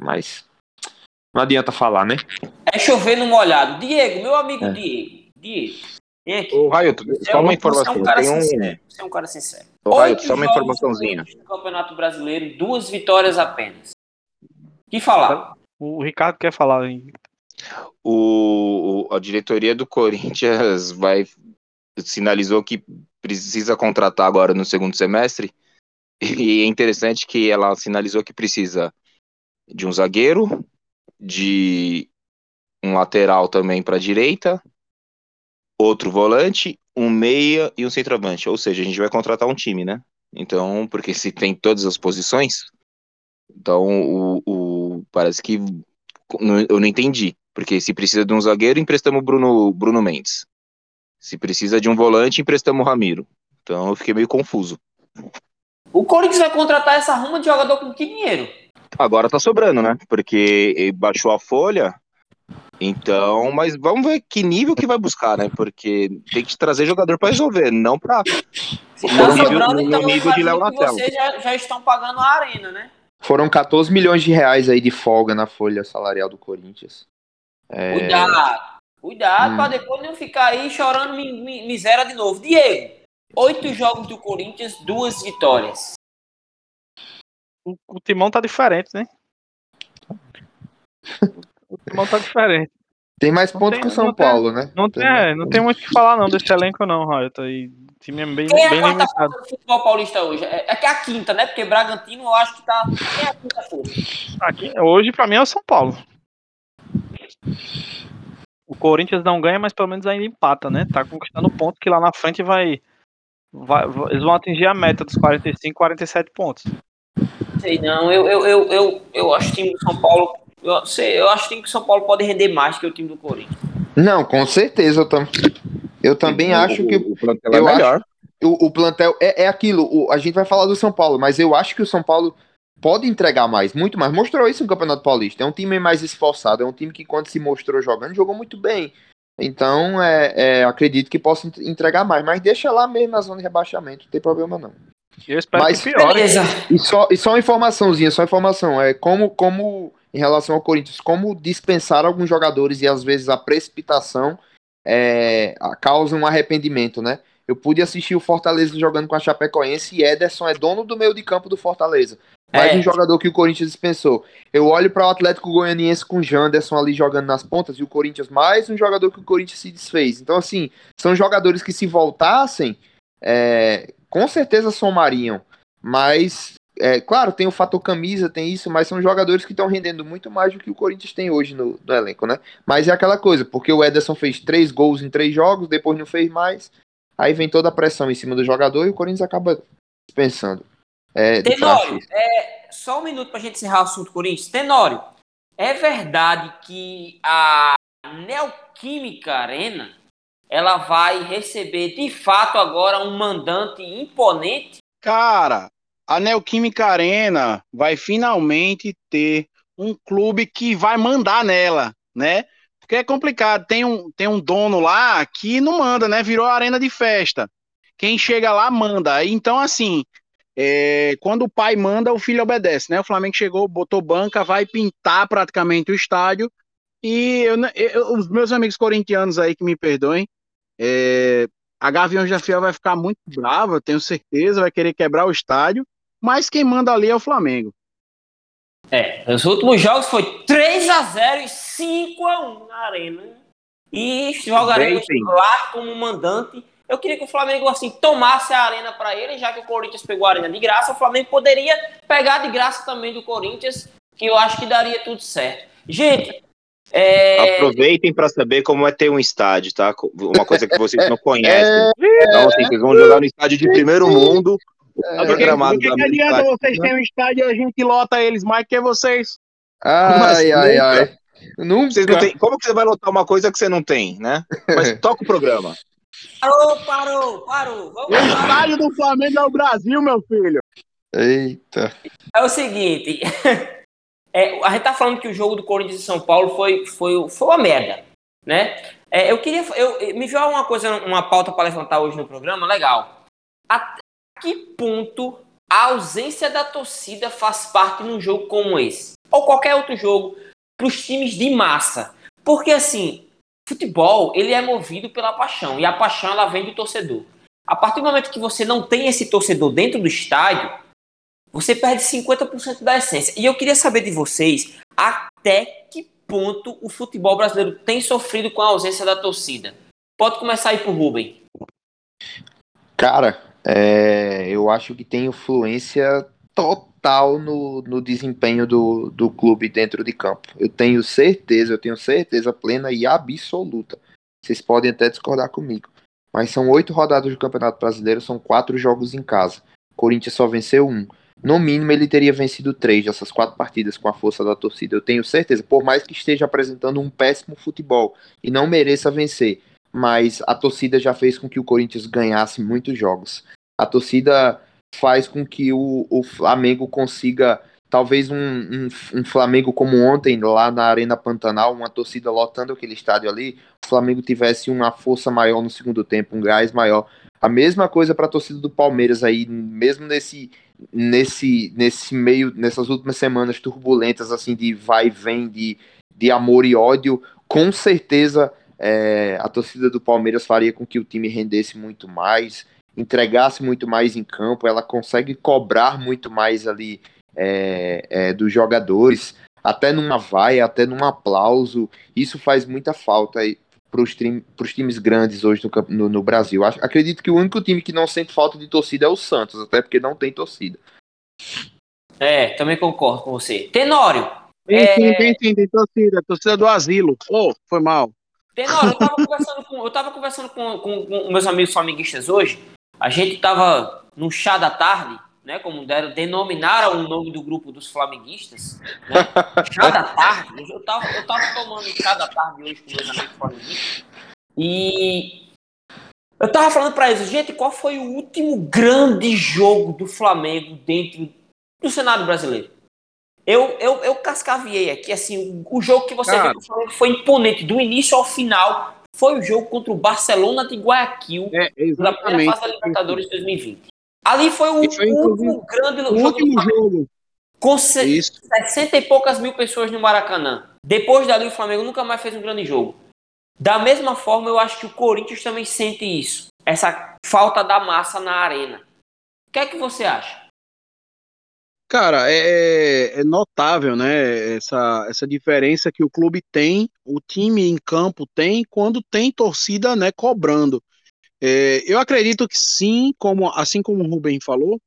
mas não adianta falar, né? É chover no molhado. Diego, meu amigo é. Diego, Diego, Ô, Railton, só uma informação. Você é um cara tem sincero. Um... Você é um cara sincero. Ô, Railton, só uma informaçãozinha. No Campeonato Brasileiro, duas vitórias apenas. que falar? O Ricardo quer falar hein? O, a diretoria do Corinthians vai sinalizou que precisa contratar agora no segundo semestre. E é interessante que ela sinalizou que precisa de um zagueiro, de um lateral também para a direita, outro volante, um meia e um centroavante. Ou seja, a gente vai contratar um time, né? Então, porque se tem todas as posições, então o, o parece que eu não entendi. Porque se precisa de um zagueiro, emprestamos Bruno, Bruno Mendes. Se precisa de um volante, emprestamos Ramiro. Então eu fiquei meio confuso. O Corinthians vai contratar essa ruma de jogador com que dinheiro? Agora tá sobrando, né? Porque baixou a folha, então, mas vamos ver que nível que vai buscar, né? Porque tem que trazer jogador para resolver, não para Se tá no sobrando, nível, então nível de Léo Vocês já, já estão pagando a arena, né? Foram 14 milhões de reais aí de folga na folha salarial do Corinthians. É... Cuidado, cuidado hum. para depois não ficar aí chorando miséria de novo. Diego, oito jogos do Corinthians, duas vitórias. O, o timão tá diferente, né? O timão tá diferente. Tem mais pontos que o São tem, Paulo, né? Não tem, é, não tem muito o que falar não desse elenco não, Royalton. E time é bem, Quem é bem a quarta limitado. força do futebol paulista hoje? É, é que é a quinta, né? Porque Bragantino eu acho que tá. Quem é a quinta força? Aqui, hoje, pra mim, é o São Paulo. O Corinthians não ganha, mas pelo menos ainda empata, né? Tá conquistando ponto que lá na frente vai, vai- vai- Eles vão atingir a meta dos 45, 47 pontos. Sei não, eu, eu, eu, eu, eu acho que o time do São Paulo. Eu, sei, eu acho que o São Paulo pode render mais que o time do Corinthians. Não, com certeza. Eu, tam... eu também O- acho que o, o plantel eu é melhor. o, o plantel é, é aquilo. o- a gente vai falar do São Paulo, mas eu acho que o São Paulo pode entregar mais, muito mais. Mostrou isso no Campeonato Paulista. É um time mais esforçado, é um time que quando se mostrou jogando, jogou muito bem. Então, é, é, acredito que possa ent- entregar mais, mas deixa lá mesmo na zona de rebaixamento, não tem problema não. Eu espero Mas- que. E só, e só uma informaçãozinha, só uma informação, é como, como em relação ao Corinthians, como dispensar alguns jogadores e às vezes a precipitação é, causa um arrependimento, né? Eu pude assistir o Fortaleza jogando com a Chapecoense e Ederson é dono do meio de campo do Fortaleza. Mais É. um jogador que o Corinthians dispensou. Eu olho para o Atlético Goianiense com o Janderson ali jogando nas pontas e o Corinthians mais um jogador que o Corinthians se desfez. Então, assim, são jogadores que se voltassem, é, com certeza somariam. Mas, é, claro, tem o fator camisa, tem isso, mas são jogadores que estão rendendo muito mais do que o Corinthians tem hoje no, no elenco, né? Mas é aquela coisa, porque o Ederson fez três gols em três jogos, depois não fez mais. Aí vem toda a pressão em cima do jogador e o Corinthians acaba dispensando. É, Tenório, é, só um minuto pra gente encerrar o assunto Corinthians. Tenório, é verdade que a Neoquímica Arena ela vai receber de fato agora um mandante imponente? Cara, a Neoquímica Arena vai finalmente ter um clube que vai mandar nela, né? Porque é complicado, tem um, tem um dono lá que não manda, né? Virou arena de festa. Quem chega lá manda. Então, assim, é, quando o pai manda, o filho obedece, né? O Flamengo chegou, botou banca, vai pintar praticamente o estádio. E eu, eu- os meus amigos corintianos aí que me perdoem, é, a Gaviões da Fiel vai ficar muito brava, tenho certeza, vai querer quebrar o estádio, mas quem manda ali é o Flamengo. É, os últimos jogos foi 3 a 0 e 5 a 1 na Arena. E jogaremos lá como mandante. Eu queria que o Flamengo assim tomasse a arena para ele, já que o Corinthians pegou a arena de graça, o Flamengo poderia pegar de graça também do Corinthians, que eu acho que daria tudo certo. Gente, é, Aproveitem para saber como é ter um estádio, tá? Uma coisa que vocês não conhecem. Então, assim, vocês vão jogar no estádio de primeiro mundo. É, Do que, gramado do que, adianta América vocês terem um estádio e a gente lota eles mais que vocês? Ai, ai, nunca? ai. Nunca. Vocês não têm, como que você vai lotar uma coisa que você não tem, né? Mas toca o programa. parou, parou, parou. O Vamos lá. estádio do Flamengo é o Brasil, meu filho. Eita. É o seguinte, é, a gente tá falando que o jogo do Corinthians e São Paulo foi, foi, foi uma merda, né? É, eu queria, eu, eu- me viu uma coisa, uma pauta para levantar hoje no programa, legal. Até que ponto a ausência da torcida faz parte num jogo como esse? Ou qualquer outro jogo, para os times de massa? Porque assim, futebol, ele é movido pela paixão, e a paixão ela vem do torcedor. A partir do momento que você não tem esse torcedor dentro do estádio, você perde 50% da essência. E eu queria saber de vocês até que ponto o futebol brasileiro tem sofrido com a ausência da torcida. Pode começar aí pro Rubem. Cara, é, eu acho que tem influência total no, no desempenho do, do clube dentro de campo. Eu tenho certeza, eu tenho certeza plena e absoluta. Vocês podem até discordar comigo. Mas são oito rodadas do Campeonato Brasileiro, são quatro jogos em casa. Corinthians só venceu um. No mínimo, ele teria vencido três dessas quatro partidas com a força da torcida. Eu tenho certeza, por mais que esteja apresentando um péssimo futebol e não mereça vencer mas a torcida já fez com que o Corinthians ganhasse muitos jogos. A torcida faz com que o, o Flamengo consiga, talvez um, um, um Flamengo como ontem, lá na Arena Pantanal, uma torcida lotando aquele estádio ali, o Flamengo tivesse uma força maior no segundo tempo, um gás maior. A mesma coisa para a torcida do Palmeiras aí, mesmo nesse nesse nesse meio nessas últimas semanas turbulentas assim de vai e vem de, de amor e ódio, com certeza é, a torcida do Palmeiras faria com que o time rendesse muito mais, entregasse muito mais em campo, ela consegue cobrar muito mais ali é, é, dos jogadores, até numa vaia, até num aplauso, isso faz muita falta. Para os time, times grandes hoje no, no, no Brasil. Acho, acredito que o único time que não sente falta de torcida é o Santos, até porque não tem torcida. É, também concordo com você. Tenório. Tem, é... sim, tem sim, tem torcida, torcida do asilo. Oh, foi mal. Tenório, eu tava conversando com, eu tava conversando com, com, com meus amigos flamenguistas hoje. A gente tava no chá da tarde, né? Como deram, denominaram o nome do grupo dos flamenguistas. Né? Chá da tarde. Eu tava, eu tava tomando chá da tarde hoje com meus amigos flamenguistas. E eu tava falando para eles, gente, qual foi o último grande jogo do Flamengo dentro do cenário brasileiro? Eu, eu, eu cascaviei aqui, assim, o, o jogo que você Cara, viu foi imponente, do início ao final, foi o jogo contra o Barcelona de Guayaquil, é, na primeira fase da Libertadores 2020. Ali foi o foi, último grande o jogo. Último jogo. Com Isso. 60 e poucas mil pessoas no Maracanã. Depois dali, o Flamengo nunca mais fez um grande jogo. Da mesma forma, eu acho que o Corinthians também sente isso. Essa falta da massa na arena. O que é que você acha? Cara, é, é, é, notável, né? Essa, essa diferença que o clube tem, o time em campo tem, quando tem torcida, né, cobrando. É, eu acredito que sim, como assim como o Rubem falou,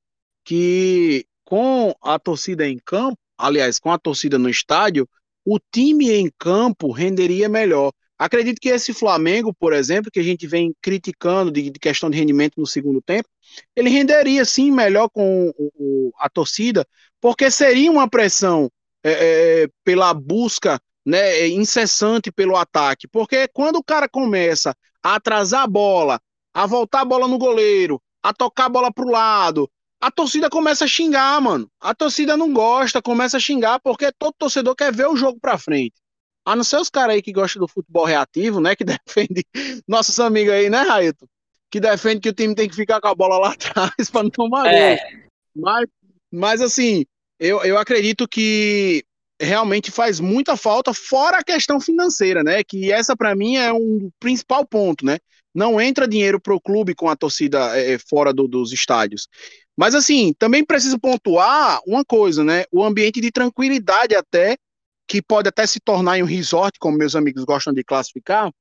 que com a torcida em campo, aliás, com a torcida no estádio, o time em campo renderia melhor. Acredito que esse Flamengo, por exemplo, que a gente vem criticando de, de questão de rendimento no segundo tempo, ele renderia sim melhor com o, o, a torcida, porque seria uma pressão é, é, pela busca né, incessante pelo ataque. Porque quando o cara começa a atrasar a bola, a voltar a bola no goleiro, a tocar a bola pro lado, a torcida começa a xingar, mano. A torcida não gosta, começa a xingar, porque todo torcedor quer ver o jogo pra frente. A não ser os caras aí que gostam do futebol reativo, né? Que defende nossos amigos aí, né, Raito? Que defende que o time tem que ficar com a bola lá atrás para não tomar é. gol. Mas, mas assim, eu, eu acredito que realmente faz muita falta, fora a questão financeira, né? Que essa para mim é um principal ponto, né? Não entra dinheiro para o clube com a torcida é, fora do, dos estádios. Mas assim, também preciso pontuar uma coisa, né? O ambiente de tranquilidade até que pode até se tornar em um resort, como meus amigos gostam de classificar,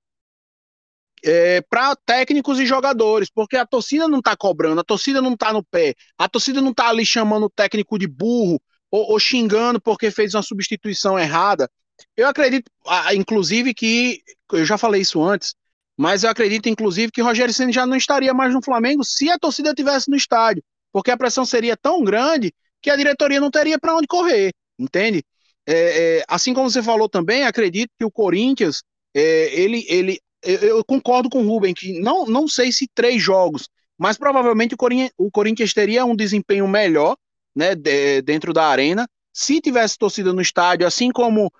é, para técnicos e jogadores, porque a torcida não está cobrando, a torcida não está no pé, a torcida não está ali chamando o técnico de burro ou, ou, xingando porque fez uma substituição errada. Eu acredito, inclusive, que eu já falei isso antes, mas eu acredito, inclusive, que Rogério Senna já não estaria mais no Flamengo se a torcida estivesse no estádio, porque a pressão seria tão grande que a diretoria não teria para onde correr, entende? É, é, assim como você falou também, acredito que o Corinthians, é, ele, ele, eu concordo com o Ruben, que não, não sei se três jogos, mas provavelmente o Corinthians, o Corinthians teria um desempenho melhor né, de, dentro da arena se tivesse torcida no estádio, assim como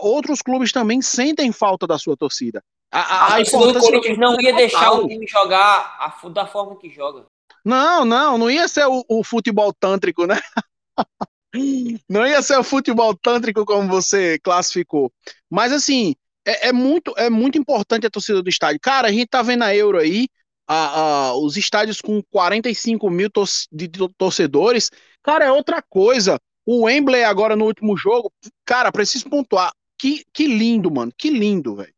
outros clubes também sentem falta da sua torcida. A, a, a torcida do Corinthians não ia deixar o time jogar a, da forma que joga. Não, não, não ia ser o, o futebol tântrico, né? Não ia ser o futebol tântrico como você classificou. Mas assim, é, é, muito, é muito importante a torcida do estádio. Cara, a gente tá vendo a Euro aí, a, a, os estádios com 45 mil tor de torcedores. Cara, é outra coisa. O Wembley agora no último jogo, cara, preciso pontuar. Que, que lindo, mano. Que lindo, velho.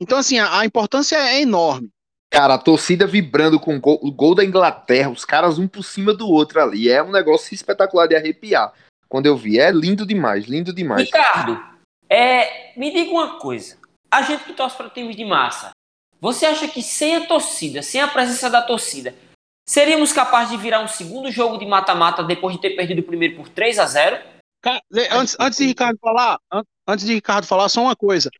Então, assim, a, a, importância é enorme. Cara, a torcida vibrando com o gol, o gol da Inglaterra, os caras um por cima do outro ali. É um negócio espetacular de arrepiar. Quando eu vi, é lindo demais, lindo demais. Ricardo, é, me diga uma coisa. A gente que torce para times de massa, você acha que sem a torcida, sem a presença da torcida, seríamos capazes de virar um segundo jogo de mata-mata depois de ter perdido o primeiro por 3 a 0 Antes, antes de Ricardo falar, antes de Ricardo falar, só uma coisa.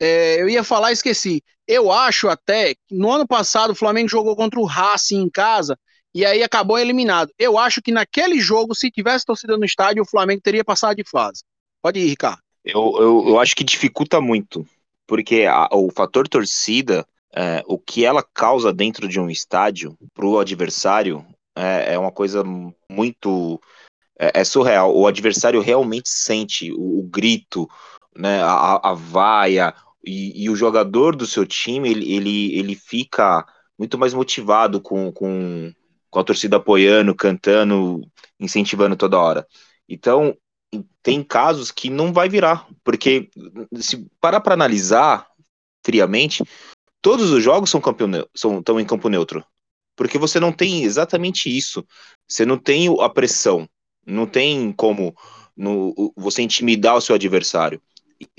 É, eu ia falar, esqueci. Eu acho até que no ano passado o Flamengo jogou contra o Racing em casa e aí acabou eliminado. Eu acho que naquele jogo, se tivesse torcida no estádio, o Flamengo teria passado de fase. Pode ir, Ricardo. Eu, eu, eu acho que dificulta muito, porque a, o fator torcida, é, o que ela causa dentro de um estádio para o adversário é, é, uma coisa muito. É, é, surreal. O adversário realmente sente o, o grito, né, a, a vaia, e, e, o jogador do seu time, ele, ele, ele fica muito mais motivado com, com, com a torcida apoiando, cantando, incentivando toda hora. Então, tem casos que não vai virar, porque se parar para analisar, friamente, todos os jogos são campeão são estão em campo neutro. Porque você não tem exatamente isso. Você não tem a pressão. Não tem como no, você intimidar o seu adversário.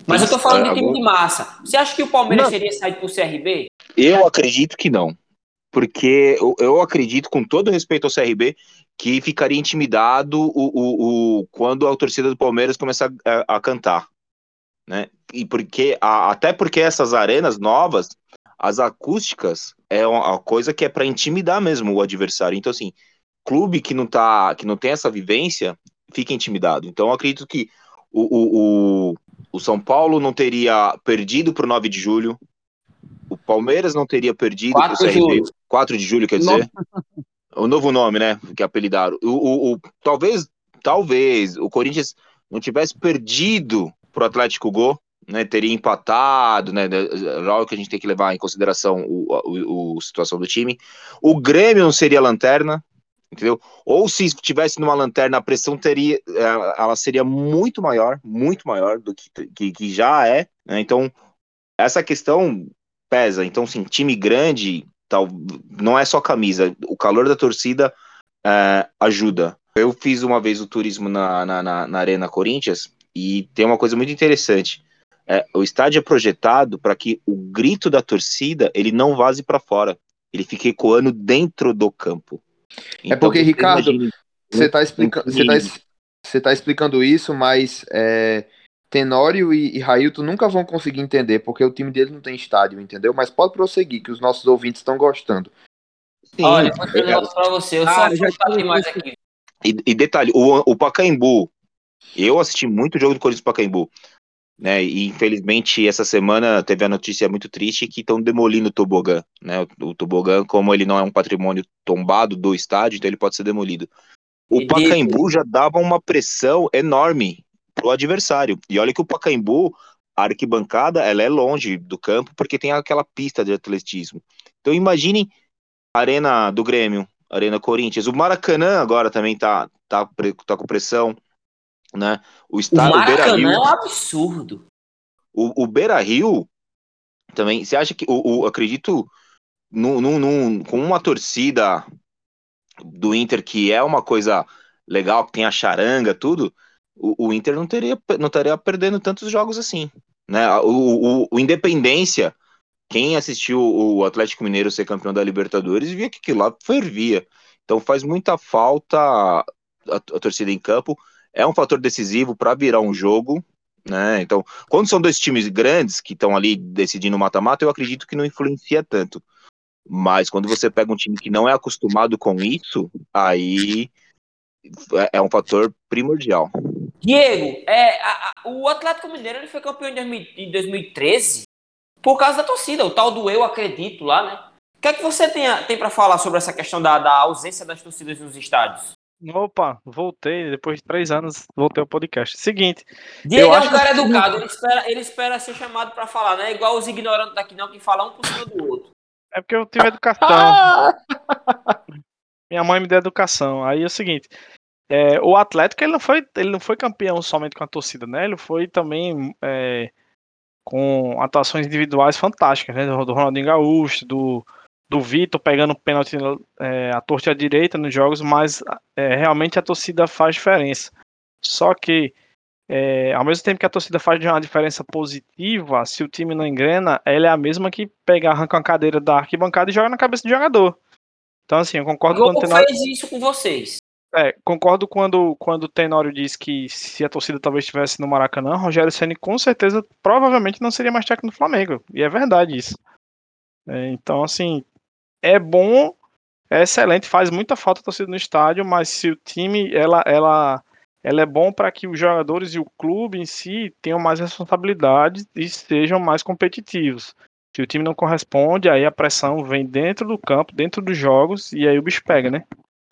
Mas eu tô falando de time de massa. Você acha que o Palmeiras não. seria saído pro CRB? Eu acredito que não. Porque eu, eu acredito, com todo respeito ao CRB, que ficaria intimidado o, o, o, quando a torcida do Palmeiras começar a, a cantar. Né? E porque, a, até porque essas arenas novas, as acústicas, é uma coisa que é para intimidar mesmo o adversário. Então, assim, clube que não, tá, que não tem essa vivência fica intimidado. Então, eu acredito que o, o, o, o São Paulo não teria perdido para o 9 de julho, o Palmeiras não teria perdido para o CRB. 4 de julho, quer dizer? o novo nome, né? Que apelidaram. O, o, o, talvez, talvez o Corinthians não tivesse perdido pro Atlético Go, né? Teria empatado, né? Logo que a gente tem que levar em consideração o, o, a situação do time. O Grêmio não seria lanterna, entendeu? Ou se tivesse numa lanterna, a pressão teria, é, ela seria muito maior, muito maior do que, que, que já é. Né? Então, essa questão pesa. Então, sim, time grande, tal, não é só camisa, o calor da torcida é, ajuda. Eu fiz uma vez o turismo na, na, na, na Arena Corinthians e tem uma coisa muito interessante. É, o estádio é projetado para que o grito da torcida ele não vaze para fora, ele fique ecoando dentro do campo. É então, é porque, Ricardo, você está explica tá, tá explicando isso, mas é, Tenório e, e Railton nunca vão conseguir entender, porque o time deles não tem estádio, entendeu? Mas pode prosseguir, que os nossos ouvintes estão gostando. Sim, Olha, eu vou pra você, eu ah, só já mais aqui. E, e, detalhe, o, o Pacaembu, eu assisti muito jogo do Corinthians Pacaembu, né? E infelizmente essa semana teve a notícia muito triste que estão demolindo o tobogã, né? O, o tobogã, como ele não é um patrimônio tombado do estádio, então ele pode ser demolido. O e Pacaembu já dava uma pressão enorme pro adversário. E olha que o Pacaembu, a arquibancada, ela é longe do campo porque tem aquela pista de atletismo. Então imagine a arena do Grêmio, Arena Corinthians. O Maracanã agora também tá, tá, tá com pressão, né? O estádio o Maracanã é um absurdo. O, o Beira Rio também. Você acha que o, o acredito num, num, num, com uma torcida do Inter que é uma coisa legal, que tem a charanga, tudo o, o Inter não teria não estaria perdendo tantos jogos assim, né? O, o, o Independência, quem assistiu o Atlético Mineiro ser campeão da Libertadores via que aquilo lá fervia. Então faz muita falta a, a torcida em campo. É um fator decisivo para virar um jogo, né? Então, quando são dois times grandes que estão ali decidindo mata-mata, eu acredito que não influencia tanto. Mas quando você pega um time que não é acostumado com isso, aí é, é um fator primordial. Diego, é, a, a, o Atlético Mineiro ele foi campeão em 2013 por causa da torcida, o tal do eu acredito lá, né? O que é que você tem, tem para falar sobre essa questão da, da, ausência das torcidas nos estádios? Opa, voltei, depois de três anos, voltei ao podcast. Seguinte. Diego é um cara que... educado, ele espera, ele espera ser chamado para falar, né? Igual os ignorantes daqui não, que falam um por cima do outro. É porque eu tive educação. Minha mãe me deu educação. Aí é o seguinte, é, o Atlético ele não, foi, ele não foi campeão somente com a torcida, né? Ele foi também é, com atuações individuais fantásticas, né? Do, do Ronaldinho Gaúcho, do, do Vitor pegando pênalti é, à torta à direita nos jogos, mas é, realmente a torcida faz diferença. Só que, é, ao mesmo tempo que a torcida faz uma diferença positiva, se o time não engrena, ela é a mesma que pegar, arranca uma cadeira da arquibancada e joga na cabeça do jogador. Então, assim, eu concordo com o Tenório. fez isso com vocês. É, concordo quando, quando o Tenório diz que se a torcida talvez estivesse no Maracanã, Rogério Ceni com certeza, provavelmente não seria mais técnico do Flamengo. E é verdade isso. É, então, assim, é bom, é excelente, faz muita falta a torcida no estádio, mas se o time, ela, ela, ela é bom para que os jogadores e o clube em si tenham mais responsabilidade e sejam mais competitivos. Se o time não corresponde, aí a pressão vem dentro do campo, dentro dos jogos, e aí o bicho pega, né?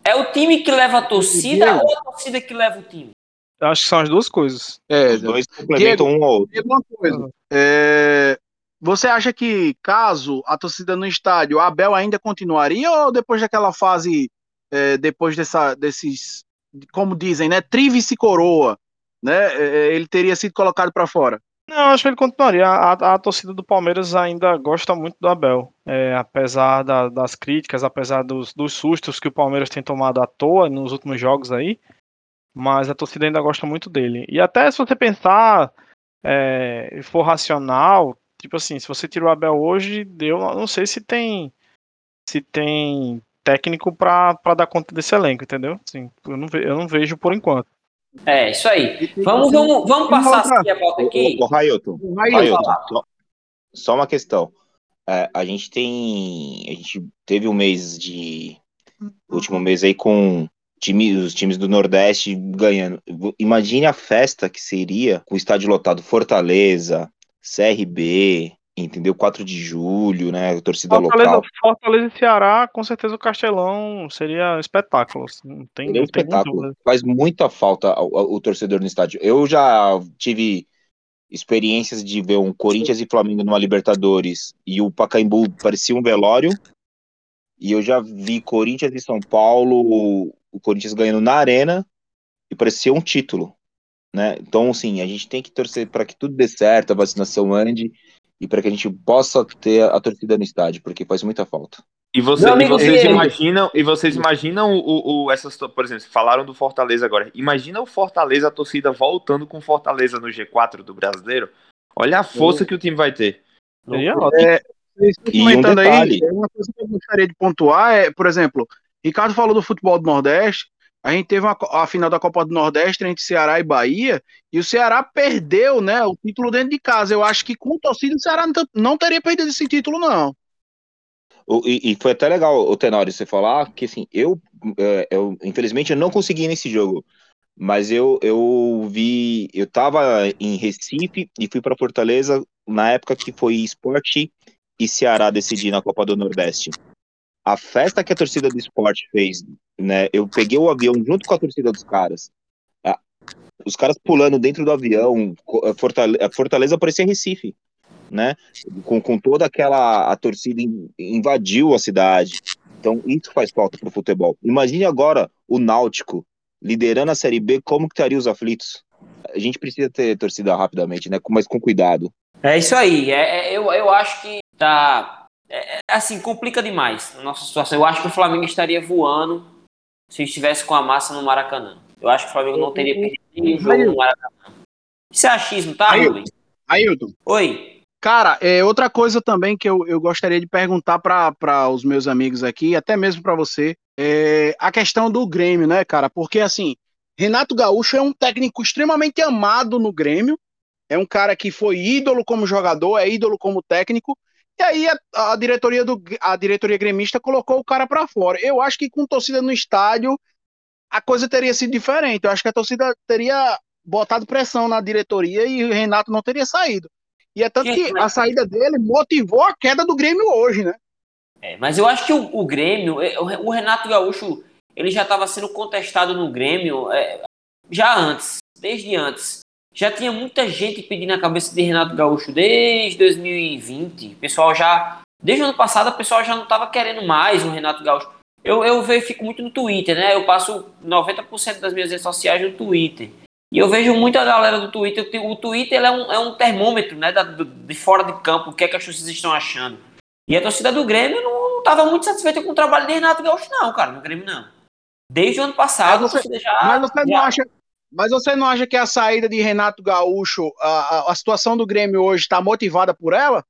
É o time que leva a torcida Diego. ou a torcida que leva o time? Acho que são as duas coisas. É, Os dois complementam um ou outro. Uma coisa. É, você acha que, caso a torcida no estádio, Abel ainda continuaria ou depois daquela fase, é, depois dessa, desses, como dizem, né, trívice coroa, né, é, é, ele teria sido colocado para fora? Não, acho que ele continuaria. A, a, a torcida do Palmeiras ainda gosta muito do Abel. É, apesar da, das críticas, apesar dos, dos sustos que o Palmeiras tem tomado à toa nos últimos jogos aí. Mas a torcida ainda gosta muito dele. E até se você pensar é, for racional, tipo assim, se você tira o Abel hoje, deu, não sei se tem se tem técnico para dar conta desse elenco, entendeu? Assim, eu, não vejo, eu não vejo por enquanto. É, isso aí. Vamos, vamos, vamos passar aqui a volta aqui. O, o Railton, só, uma questão. É, a gente tem. A gente teve um mês de. Último mês aí com time, os times do Nordeste ganhando. Imagine a festa que seria com o estádio lotado Fortaleza, CRB, entendeu? 4 de julho, né? Torcida Fortaleza, local. Fortaleza e Ceará, com certeza o Castelão seria espetáculo. Assim, não tem, seria não espetáculo. Faz muita falta o, o, torcedor no estádio. Eu já tive experiências de ver um Corinthians e Flamengo numa Libertadores e o Pacaembu parecia um velório. E eu já vi Corinthians e São Paulo, o Corinthians ganhando na arena e parecia um título. Né? Então, assim, a gente tem que torcer para que tudo dê certo, a vacinação ande e para que a gente possa ter a torcida no estádio, porque faz muita falta. E, você, e vocês imaginam, e vocês imaginam o, o, essas, por exemplo, falaram do Fortaleza agora. Imagina o Fortaleza, a torcida voltando com Fortaleza no G4 do Brasileiro. Olha a força que o time vai ter. É, e comentando um aí, uma coisa que eu gostaria de pontuar é, por exemplo, Ricardo falou do futebol do Nordeste. A gente teve uma, a final da Copa do Nordeste entre Ceará e Bahia, e o Ceará perdeu né, o título dentro de casa. Eu acho que com torcida o Ceará não teria perdido esse título, não. E, e foi até legal, o Tenório, você falar que assim, eu, é, eu infelizmente eu não consegui nesse jogo, mas eu, eu vi, eu tava em Recife e fui para Fortaleza na época que foi esporte e Ceará decidir na Copa do Nordeste a festa que a torcida do esporte fez, né? Eu peguei o avião junto com a torcida dos caras. Os caras pulando dentro do avião, Fortaleza, Fortaleza parecia Recife, né? Com, com toda aquela. A torcida invadiu a cidade. Então, isso faz falta pro futebol. Imagine agora o Náutico liderando a Série B, como que estaria os aflitos? A gente precisa ter torcida rapidamente, né? Mas com cuidado. É isso aí. É, é eu, eu acho que tá é, é, assim, complica demais a nossa situação. Eu acho que o Flamengo estaria voando se estivesse com a massa no Maracanã. Eu acho que o Flamengo não teria perdido nenhum jogo no Maracanã. Isso é achismo, tá, Ailton? Ailton. Oi. Cara, é outra coisa também que eu, eu gostaria de perguntar para os meus amigos aqui, até mesmo para você, é a questão do Grêmio, né, cara? Porque, assim, Renato Gaúcho é um técnico extremamente amado no Grêmio, é um cara que foi ídolo como jogador, é ídolo como técnico, e aí a, a, diretoria do a diretoria gremista colocou o cara para fora. Eu acho que com torcida no estádio a coisa teria sido diferente. Eu acho que a torcida teria botado pressão na diretoria e o Renato não teria saído. E é tanto que a saída dele motivou a queda do Grêmio hoje, né? É, mas eu acho que o, o Grêmio, é, o, Renato Gaúcho, ele já estava sendo contestado no Grêmio é, já antes, desde antes já tinha muita gente pedindo a cabeça de Renato Gaúcho desde 2020. O pessoal já. Desde o ano passado, o pessoal já não estava querendo mais o Renato Gaúcho. Eu, eu vejo, fico muito no Twitter, né? Eu passo 90% das minhas redes sociais no Twitter. E eu vejo muita galera do Twitter. O Twitter é, um, é um termômetro, né? Da, de fora de campo, o que é que as pessoas estão achando. E a torcida do Grêmio não estava muito satisfeita com o trabalho de Renato Gaúcho, não, cara, no Grêmio não. Desde o ano passado, mas você, já, mas você já... não acha mas você não acha que a saída de Renato Gaúcho, a, a, a situação do Grêmio hoje está motivada por ela?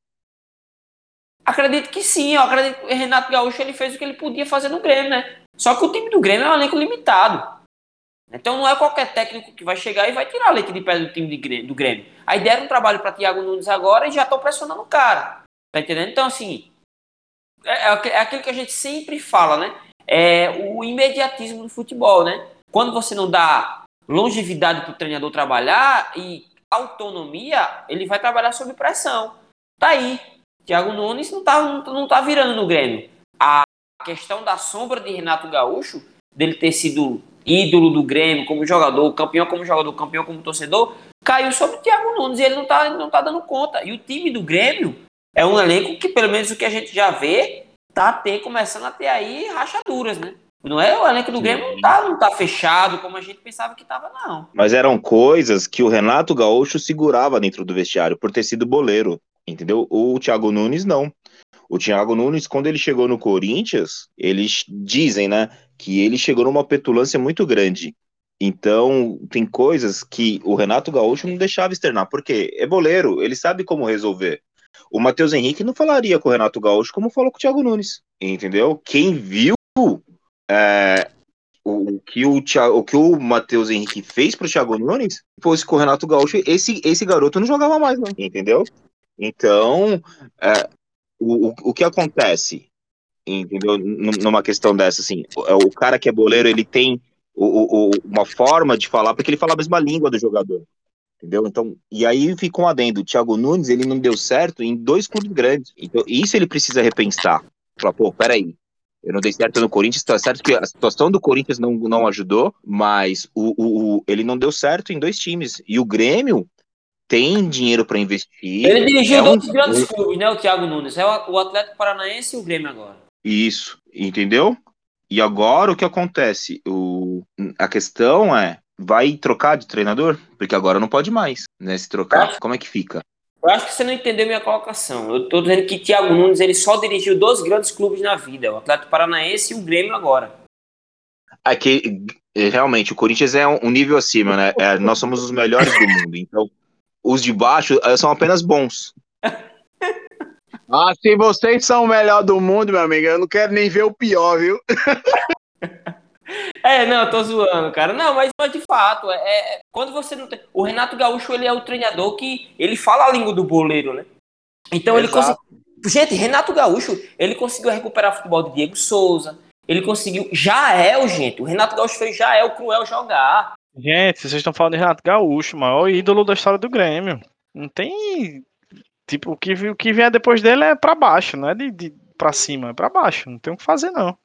Acredito que sim, eu acredito que o Renato Gaúcho ele fez o que ele podia fazer no Grêmio, né? Só que o time do Grêmio é um elenco limitado. Então não é qualquer técnico que vai chegar e vai tirar leite de pé do time do Grêmio. A ideia era um trabalho para Thiago Nunes agora e já estão pressionando o cara. Tá entendendo? Então, assim, é, é, é aquilo que a gente sempre fala, né? É o imediatismo do futebol, né? Quando você não dá longevidade para o treinador trabalhar e autonomia, ele vai trabalhar sob pressão. Tá aí. Thiago Nunes não tá, não tá virando no Grêmio. A questão da sombra de Renato Gaúcho, dele ter sido ídolo do Grêmio como jogador, campeão como jogador, campeão como torcedor, caiu sobre o Thiago Nunes e ele não tá, não tá dando conta. E o time do Grêmio é um elenco que, pelo menos o que a gente já vê, tá ter, começando a ter aí rachaduras, né? Não é o elenco do Grêmio não tá, não tá fechado como a gente pensava que tava, não. Mas eram coisas que o Renato Gaúcho segurava dentro do vestiário por ter sido boleiro, entendeu? O Thiago Nunes não. O Thiago Nunes, quando ele chegou no Corinthians, eles dizem, né, que ele chegou numa petulância muito grande. Então, tem coisas que o Renato Gaúcho não deixava externar, porque é boleiro, ele sabe como resolver. O Matheus Henrique não falaria com o Renato Gaúcho como falou com o Thiago Nunes, entendeu? Quem viu é, o, que o, o que o Matheus Henrique fez pro Thiago Nunes, depois com o Renato Gaúcho, esse, esse garoto não jogava mais, não, entendeu? Então, é, o, o, o que acontece, entendeu? Numa questão dessa, assim, o, o cara que é boleiro, ele tem o, o, uma forma de falar, porque ele fala a mesma língua do jogador. Entendeu? Então, e aí fica um adendo. O Thiago Nunes, ele não deu certo em dois clubes grandes. Então, isso ele precisa repensar. Falar, pô, peraí. Eu não dei certo no Corinthians, tá certo que a situação do Corinthians não, não ajudou, mas o, o, o ele não deu certo em dois times. E o Grêmio tem dinheiro para investir. Ele dirigiu é um... dois grandes clubes, né? O Thiago Nunes. É o Atlético Paranaense e o Grêmio agora. Isso, entendeu? E agora o que acontece? O, a questão é, vai trocar de treinador? Porque agora não pode mais, né? Se trocar, acho, como é que fica? Eu acho que você não entendeu minha colocação. Eu tô dizendo que Thiago Nunes ele só dirigiu dois grandes clubes na vida, o Atlético Paranaense e o Grêmio agora. Aqui, é realmente, o Corinthians é um nível acima, né? É, nós somos os melhores do mundo, então os de baixo é, são apenas bons. Ah, se vocês são o melhor do mundo, meu amigo, eu não quero nem ver o pior, viu? É, não, eu tô zoando, cara. Não, mas, mas de fato, é, é, quando você não tem. O Renato Gaúcho, ele é o treinador que ele fala a língua do boleiro, né? Então Exato. ele conseguiu. Gente, Renato Gaúcho, ele conseguiu recuperar o futebol de Diego Souza. Ele conseguiu. Já é o gente. O Renato Gaúcho fez já é o cruel jogar. Gente, vocês estão falando de Renato Gaúcho, maior ídolo da história do Grêmio. Não tem Tipo, o que, o que vier depois dele é para baixo, não é de, de para cima, é para baixo. Não tem o que fazer, não.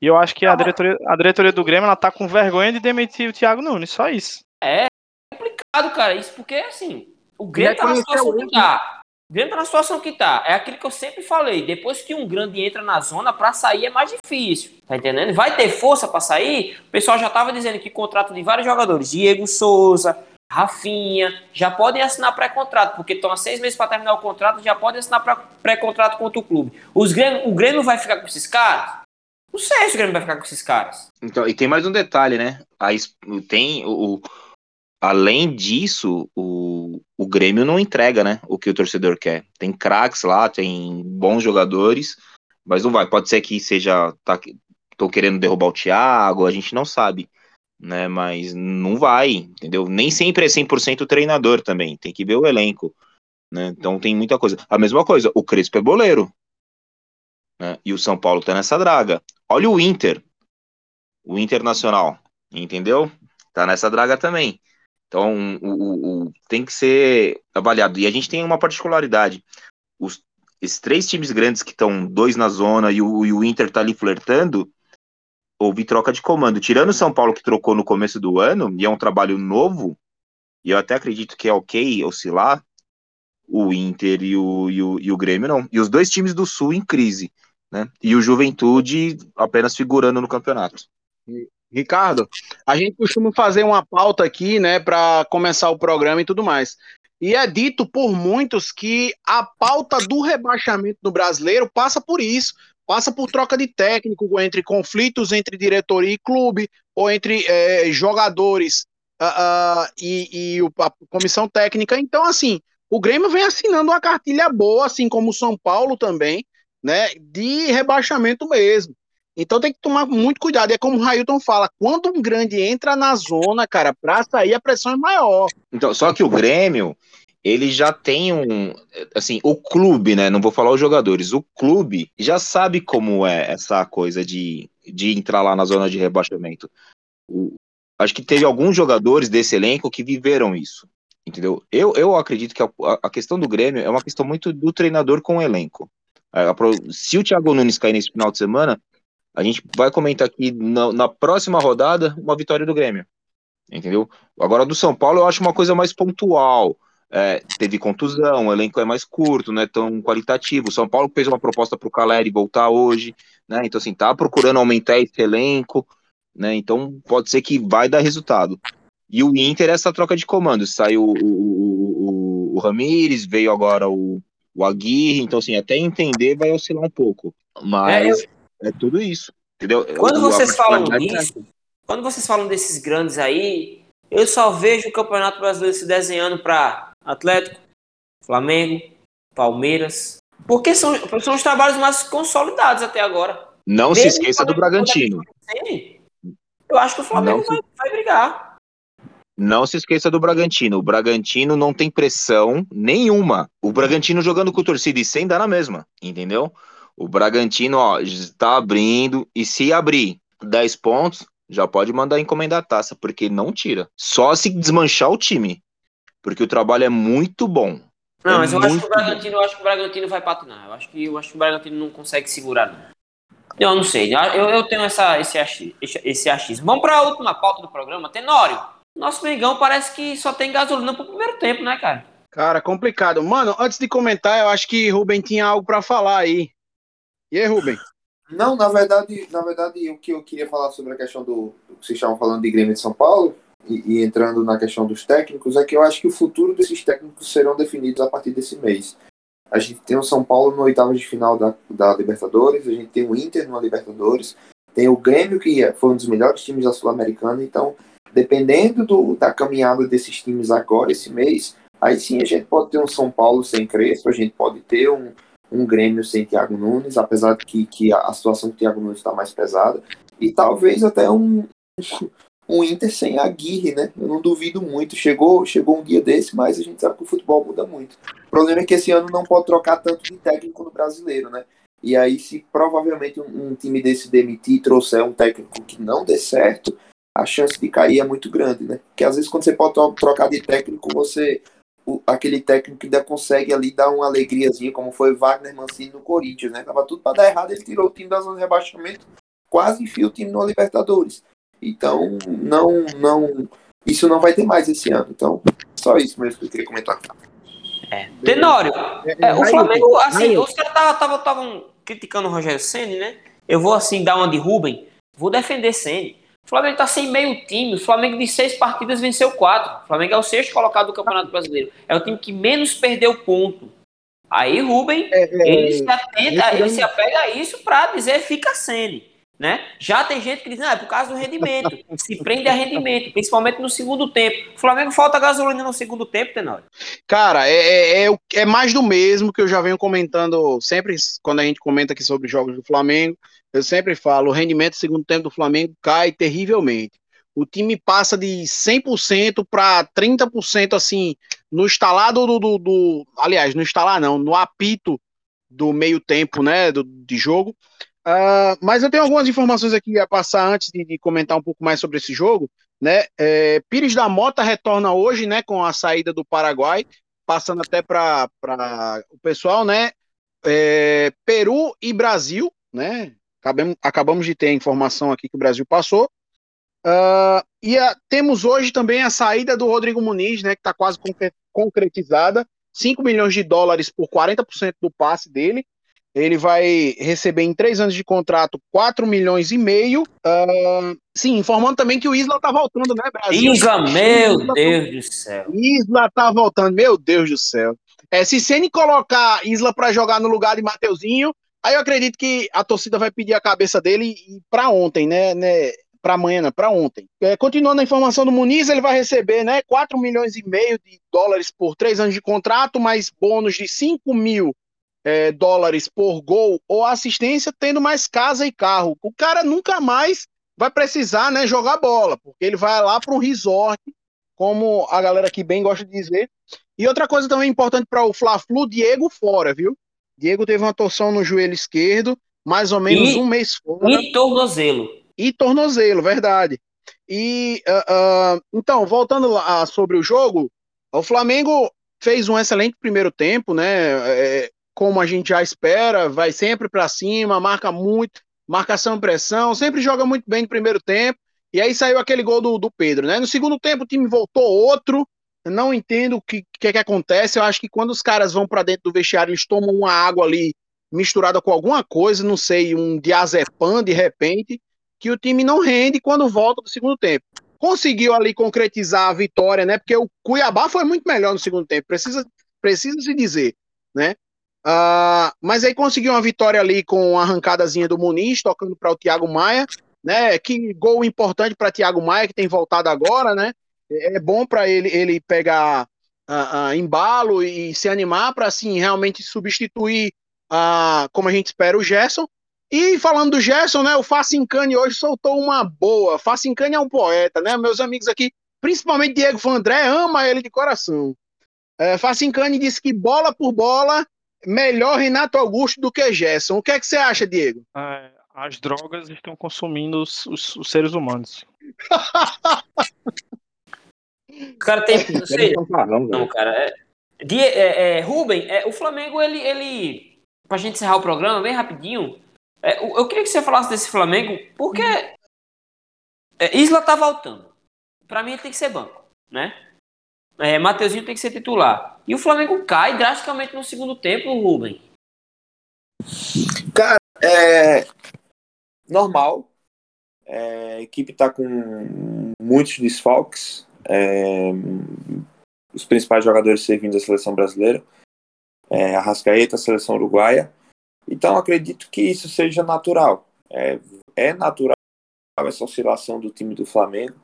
E eu acho que a diretoria, a diretoria do Grêmio ela tá com vergonha de demitir o Thiago Nunes, só isso. É complicado, cara, isso porque assim, o Grêmio tá na situação que tá. O Grêmio tá na situação que tá. É aquilo que eu sempre falei. Depois que um grande entra na zona, para sair é mais difícil. Tá entendendo? Vai ter força para sair? O pessoal já tava dizendo que contrato de vários jogadores. Diego Souza, Rafinha, já podem assinar pré-contrato, porque estão há seis meses para terminar o contrato, já podem assinar pré-contrato contra o clube. Os Grêmio, o Grêmio vai ficar com esses caras? Não sei se o Grêmio vai ficar com esses caras. Então, e tem mais um detalhe, né? Aí tem o, além disso, o, o Grêmio não entrega, né? O que o torcedor quer. Tem craques lá, tem bons jogadores, mas não vai. Pode ser que seja. Tá, tô querendo derrubar o Thiago, a gente não sabe né? Mas não vai, entendeu? Nem sempre é 100% o treinador também, tem que ver o elenco, né? Então tem muita coisa. A mesma coisa, o Crespo é boleiro, né? E o São Paulo tá nessa draga. Olha o Inter, o Internacional, entendeu? Tá nessa draga também. Então, o, o, o, tem que ser avaliado. E a gente tem uma particularidade. Os, esses três times grandes que estão dois na zona e o, e o Inter tá ali flertando, houve troca de comando. Tirando o São Paulo que trocou no começo do ano, e é um trabalho novo, e eu até acredito que é ok oscilar, o Inter e o, e o, e o Grêmio não. E os dois times do Sul em crise, né? E o Juventude apenas figurando no campeonato. Ricardo, a gente costuma fazer uma pauta aqui, né, para começar o programa e tudo mais. E é dito por muitos que a pauta do rebaixamento do brasileiro passa por isso, passa por troca de técnico, entre conflitos entre diretoria e clube, ou entre é, jogadores uh, uh, e, e, a comissão técnica. Então, assim, o Grêmio vem assinando uma cartilha boa, assim como o São Paulo também, né, de rebaixamento mesmo. Então tem que tomar muito cuidado. É como o Railton fala, quando um grande entra na zona, cara, para sair a pressão é maior. Então, só que o Grêmio, ele já tem um. Assim, o clube, né? Não vou falar os jogadores, o clube já sabe como é essa coisa de, de entrar lá na zona de rebaixamento. O, acho que teve alguns jogadores desse elenco que viveram isso. Entendeu? Eu, eu acredito que a, a questão do Grêmio é uma questão muito do treinador com o elenco. Se o Thiago Nunes cair nesse final de semana, a gente vai comentar aqui na, na próxima rodada uma vitória do Grêmio. Entendeu? Agora do São Paulo eu acho uma coisa mais pontual é, teve contusão, o elenco é mais curto, não é tão qualitativo. O São Paulo fez uma proposta para o Caleri voltar hoje, né? Então, assim, tá procurando aumentar esse elenco, né? Então, pode ser que vai dar resultado. E o Inter, essa troca de comandos. Saiu o, o, o, o Ramires, veio agora o, o Aguirre, então, assim, até entender vai oscilar um pouco. Mas é, é tudo isso, entendeu? Quando vocês falam disso, quando vocês falam desses grandes aí, eu só vejo o Campeonato Brasileiro se desenhando para Atlético, Flamengo, Palmeiras. Porque são, são os trabalhos mais consolidados até agora. Não Mesmo se esqueça do Bragantino. Eu acho que o Flamengo vai, vai brigar. Não se esqueça do Bragantino. O Bragantino não tem pressão nenhuma. O Bragantino jogando com torcida e sem dá na mesma, entendeu? O Bragantino, ó, está abrindo e se abrir 10 pontos, já pode mandar encomendar a taça, porque não tira. Só se desmanchar o time. Porque o trabalho é muito bom. Não, é mas eu acho que o Bragantino, eu acho que o Bragantino vai patinar. Eu acho que, eu acho que o Bragantino não consegue segurar, não. Eu não sei. Eu, eu tenho essa, esse, achismo, esse achismo. Vamos para a última pauta do programa. Tenório, nosso Mengão parece que só tem gasolina pro primeiro tempo, né, cara? Cara, complicado. Mano, antes de comentar, eu acho que Rubem tinha algo para falar aí. E aí, Rubem? Não, na verdade, na verdade, o que eu queria falar sobre a questão do, do que vocês estavam falando de Grêmio de São Paulo e, e, entrando na questão dos técnicos é que eu acho que o futuro desses técnicos serão definidos a partir desse mês. A gente tem o São Paulo no oitavo de final da, da Libertadores, a gente tem o Inter no Libertadores, tem o Grêmio que é, foi um dos melhores times da Sul-Americana, então dependendo do, da caminhada desses times agora esse mês, aí sim a gente pode ter um São Paulo sem Crespo, a gente pode ter um, um Grêmio sem Thiago Nunes, apesar de que, que a, situação do Thiago Nunes está mais pesada, e talvez até um, um Inter sem Aguirre, né? Eu não duvido muito. Chegou, chegou um dia desse, mas a gente sabe que o futebol muda muito. O problema é que esse ano não pode trocar tanto de técnico no brasileiro, né? E aí, se provavelmente um, um time desse demitir e trouxer um técnico que não dê certo, a chance de cair é muito grande, né? Porque às vezes quando você pode trocar de técnico, você o, aquele técnico ainda consegue ali dar uma alegriazinha, como foi Wagner Mancini no Corinthians, né? Tava tudo para dar errado, ele tirou o time da zona de rebaixamento, quase enfiou o time no Libertadores. Então, não, não, isso não vai ter mais esse ano. Então, só isso mesmo que eu queria comentar. É. Tenório, é, é, o Flamengo, assim, os caras estavam criticando o Rogério Senni, né? Eu vou assim dar uma de Rubem, vou defender Senni. O Flamengo está sem meio time. O Flamengo de seis partidas venceu quatro. O Flamengo é o sexto colocado do Campeonato Brasileiro. É o time que menos perdeu ponto. Aí, Rubem, é, é, ele, se atenta, ele se apega a isso para dizer fica sendo. Né? Já tem gente que diz, não, é por causa do rendimento. se prende a rendimento, principalmente no segundo tempo. O Flamengo falta gasolina no segundo tempo, Tenório. Cara, é, é, é, é mais do mesmo que eu já venho comentando sempre quando a gente comenta aqui sobre jogos do Flamengo eu sempre falo, o rendimento do segundo tempo do Flamengo cai terrivelmente. O time passa de 100% para 30% assim, no instalado do, do, do, aliás, no instalar não, no apito do meio tempo, né, do, de jogo. Uh, mas eu tenho algumas informações aqui a passar antes de, de comentar um pouco mais sobre esse jogo, né? É, Pires da Mota retorna hoje, né, com a saída do Paraguai, passando até para o pessoal, né? É, Peru e Brasil, né? Acabamos, acabamos de ter a informação aqui que o Brasil passou. Uh, e a, temos hoje também a saída do Rodrigo Muniz, né, que está quase concretizada. 5 milhões de dólares por 40% do passe dele. Ele vai receber em três anos de contrato 4 milhões e meio. Uh, sim, informando também que o Isla tá voltando, né, Brasil? Isla, meu Isla, Deus do céu. Isla tá voltando, meu Deus do céu. É, se Ceni colocar Isla para jogar no lugar de Mateuzinho, Aí eu acredito que a torcida vai pedir a cabeça dele para ontem, né? né para amanhã, né, para ontem. É, continuando a informação do Muniz, ele vai receber né, 4 milhões e meio de dólares por três anos de contrato, mais bônus de 5 mil é, dólares por gol ou assistência, tendo mais casa e carro. O cara nunca mais vai precisar né, jogar bola, porque ele vai lá para um resort, como a galera aqui bem gosta de dizer. E outra coisa também importante para o Fla-Flu, Diego fora, viu? Diego teve uma torção no joelho esquerdo, mais ou menos e, um mês fora. E tornozelo. E tornozelo, verdade. E uh, uh, então, voltando lá sobre o jogo, o Flamengo fez um excelente primeiro tempo, né? É, como a gente já espera, vai sempre para cima, marca muito, marcação pressão, sempre joga muito bem no primeiro tempo. E aí saiu aquele gol do, do Pedro, né? No segundo tempo o time voltou outro, Eu não entendo o que, que, é que acontece. Eu acho que quando os caras vão para dentro do vestiário, eles tomam uma água ali misturada com alguma coisa, não sei, um diazepam de repente, que o time não rende quando volta do segundo tempo. Conseguiu ali concretizar a vitória, né? Porque o Cuiabá foi muito melhor no segundo tempo, precisa, precisa se dizer, né? Uh, mas aí conseguiu uma vitória ali com a arrancadazinha do Muniz, tocando para o Thiago Maia, né? Que gol importante para Thiago Maia, que tem voltado agora, né? É, é bom para ele, ele pegar uh, uh, embalo e se animar para assim realmente substituir, uh, como a gente espera, o Gerson. E falando do Gerson, né? O Facincani hoje soltou uma boa. Facincani é um poeta, né? Meus amigos aqui, principalmente Diego Vandré, ama ele de coração. É, Facincani disse que bola por bola, melhor Renato Augusto do que Gerson. O que é que você acha, Diego? É, as drogas estão consumindo os, os, os seres humanos. O cara tem. Não sei. Não, cara. É, de, é, é, Ruben, é, o Flamengo, ele, ele. Pra gente encerrar o programa, bem rapidinho. É, eu queria que você falasse desse Flamengo, porque. É, Isla tá voltando. Pra mim, ele tem que ser banco, né? É, Mateuzinho tem que ser titular. E o Flamengo cai drasticamente no segundo tempo, Ruben. Cara, é. Normal. É, a equipe tá com muitos desfalques é, os principais jogadores servindo da seleção brasileira, é, a Rascaeta, a seleção uruguaia. Então acredito que isso seja natural. É, é natural essa oscilação do time do Flamengo,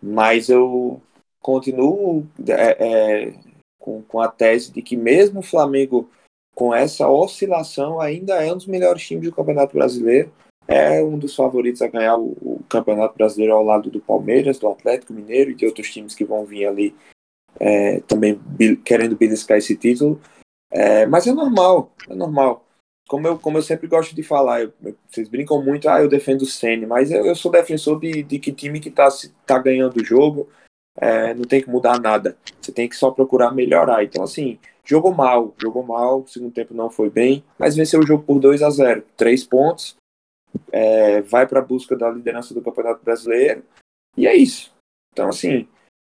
mas eu continuo é, é, com, com a tese de que mesmo o Flamengo com essa oscilação ainda é um dos melhores times do Campeonato Brasileiro é um dos favoritos a ganhar o, o, Campeonato Brasileiro ao lado do Palmeiras, do Atlético Mineiro e de outros times que vão vir ali é, também querendo beliscar esse título. É, mas é normal, é normal. Como eu, como eu sempre gosto de falar, eu, vocês brincam muito, ah, eu defendo o Senna, mas eu, eu, sou defensor de, de que time que está tá ganhando o jogo é, não tem que mudar nada. Você tem que só procurar melhorar. Então, assim, jogou mal, jogou mal, segundo tempo não foi bem, mas venceu o jogo por 2 a 0 Três pontos, é, vai para a busca da liderança do Campeonato Brasileiro, e é isso. Então, assim,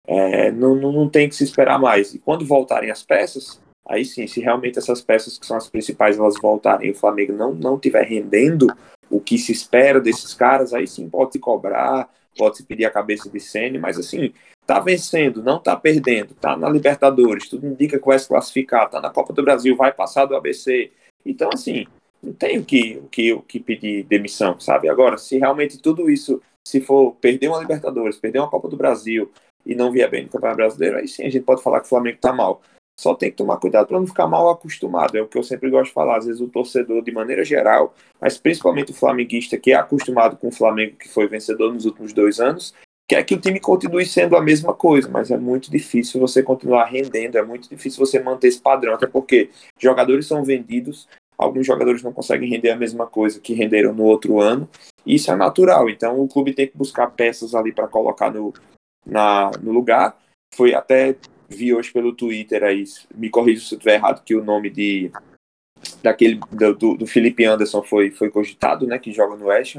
é, não, não, tem que se esperar mais. E quando voltarem as peças, aí sim, se realmente essas peças que são as principais elas voltarem e o Flamengo não não estiver rendendo o que se espera desses caras, aí sim pode se cobrar, pode se pedir a cabeça de Sene, mas assim, tá vencendo, não tá perdendo, tá na Libertadores, tudo indica que vai se classificar, tá na Copa do Brasil, vai passar do ABC. Então, assim, não tem o que, o que, o que pedir demissão, sabe? Agora, se realmente tudo isso, se for perder uma Libertadores, perder uma Copa do Brasil e não vier bem no Campeonato Brasileiro, aí sim a gente pode falar que o Flamengo tá mal. Só tem que tomar cuidado para não ficar mal acostumado. É o que eu sempre gosto de falar. Às vezes o torcedor, de maneira geral, mas principalmente o flamenguista, que é acostumado com o Flamengo, que foi vencedor nos últimos dois anos, quer que o time continue sendo a mesma coisa, mas é muito difícil você continuar rendendo, é muito difícil você manter esse padrão, até porque jogadores são vendidos, alguns jogadores não conseguem render a mesma coisa que renderam no outro ano. E isso é natural. Então o clube tem que buscar peças ali para colocar no, na, no lugar. Foi até vi hoje pelo Twitter aí, me corrija se eu estiver errado, que o nome de daquele do, do Felipe Anderson foi, foi cogitado, né, que joga no West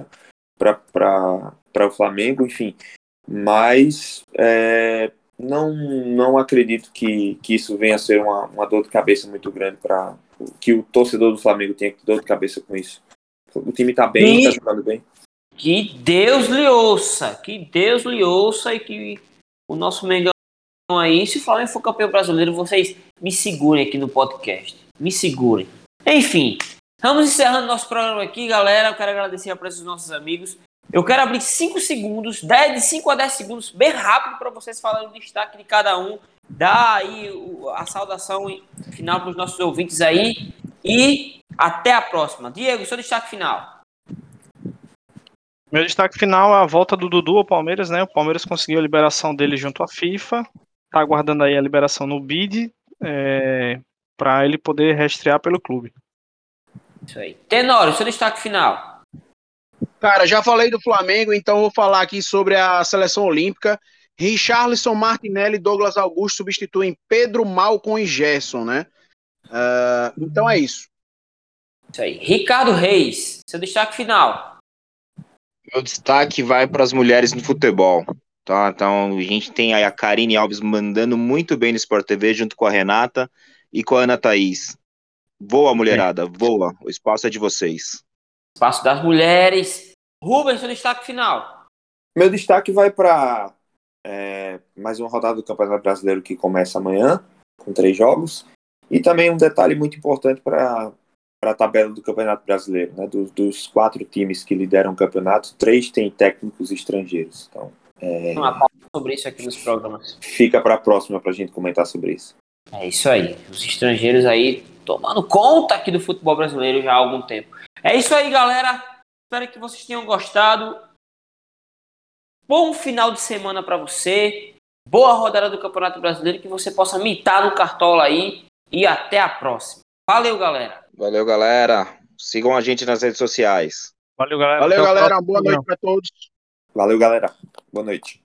para o Flamengo, enfim. Mas é, não, não acredito que, que isso venha a ser uma, uma dor de cabeça muito grande para que o torcedor do Flamengo tenha dor de cabeça com isso. O time tá bem, e, tá jogando bem. Que Deus lhe ouça, que Deus lhe ouça e que o nosso Mengão aí, se o Flamengo for campeão brasileiro, vocês me segurem aqui no podcast. Me segurem. Enfim, vamos encerrando nosso programa aqui, galera. Eu quero agradecer a presença dos nossos amigos. Eu quero abrir 5 segundos, 10, de 5 a 10 segundos, bem rápido, para vocês falarem o destaque de cada um. Dá aí a saudação final para os nossos ouvintes aí. E até a próxima. Diego, seu destaque final. Meu destaque final é a volta do Dudu ao Palmeiras, né? O Palmeiras conseguiu a liberação dele junto à FIFA. Tá aguardando aí a liberação no BID é, para ele poder restrear pelo clube. Isso aí. Tenório, seu destaque final. Cara, já falei do Flamengo, então vou falar aqui sobre a seleção olímpica. Richarlison, Martinelli e Douglas Augusto substituem Pedro Malcom e Gerson, né? Uh, então é isso. Isso aí. Ricardo Reis, seu destaque final. Meu destaque vai para as mulheres no futebol. Tá, então a gente tem aí a Karine Alves mandando muito bem no Sport TV junto com a Renata e com a Ana Thaís. Voa, mulherada, voa. O espaço é de vocês. Espaço das mulheres. Rubens, seu destaque final. Meu destaque vai para é, mais uma rodada do Campeonato Brasileiro que começa amanhã, com três jogos. E também um detalhe muito importante para a tabela do Campeonato Brasileiro. Né? Dos, dos, quatro times que lideram o campeonato, três têm técnicos estrangeiros. Então, é... Pauta sobre isso aqui nos programas. Fica para a próxima para a gente comentar sobre isso. É isso aí. Os estrangeiros aí tomando conta aqui do futebol brasileiro já há algum tempo. É isso aí, galera. Espero que vocês tenham gostado. Bom final de semana para você. Boa rodada do Campeonato Brasileiro. Que você possa mitar no cartola aí. E até a próxima. Valeu, galera. Valeu, galera. Sigam a gente nas redes sociais. Valeu, galera. Valeu, galera. Boa noite para todos. Valeu, galera. Boa noite.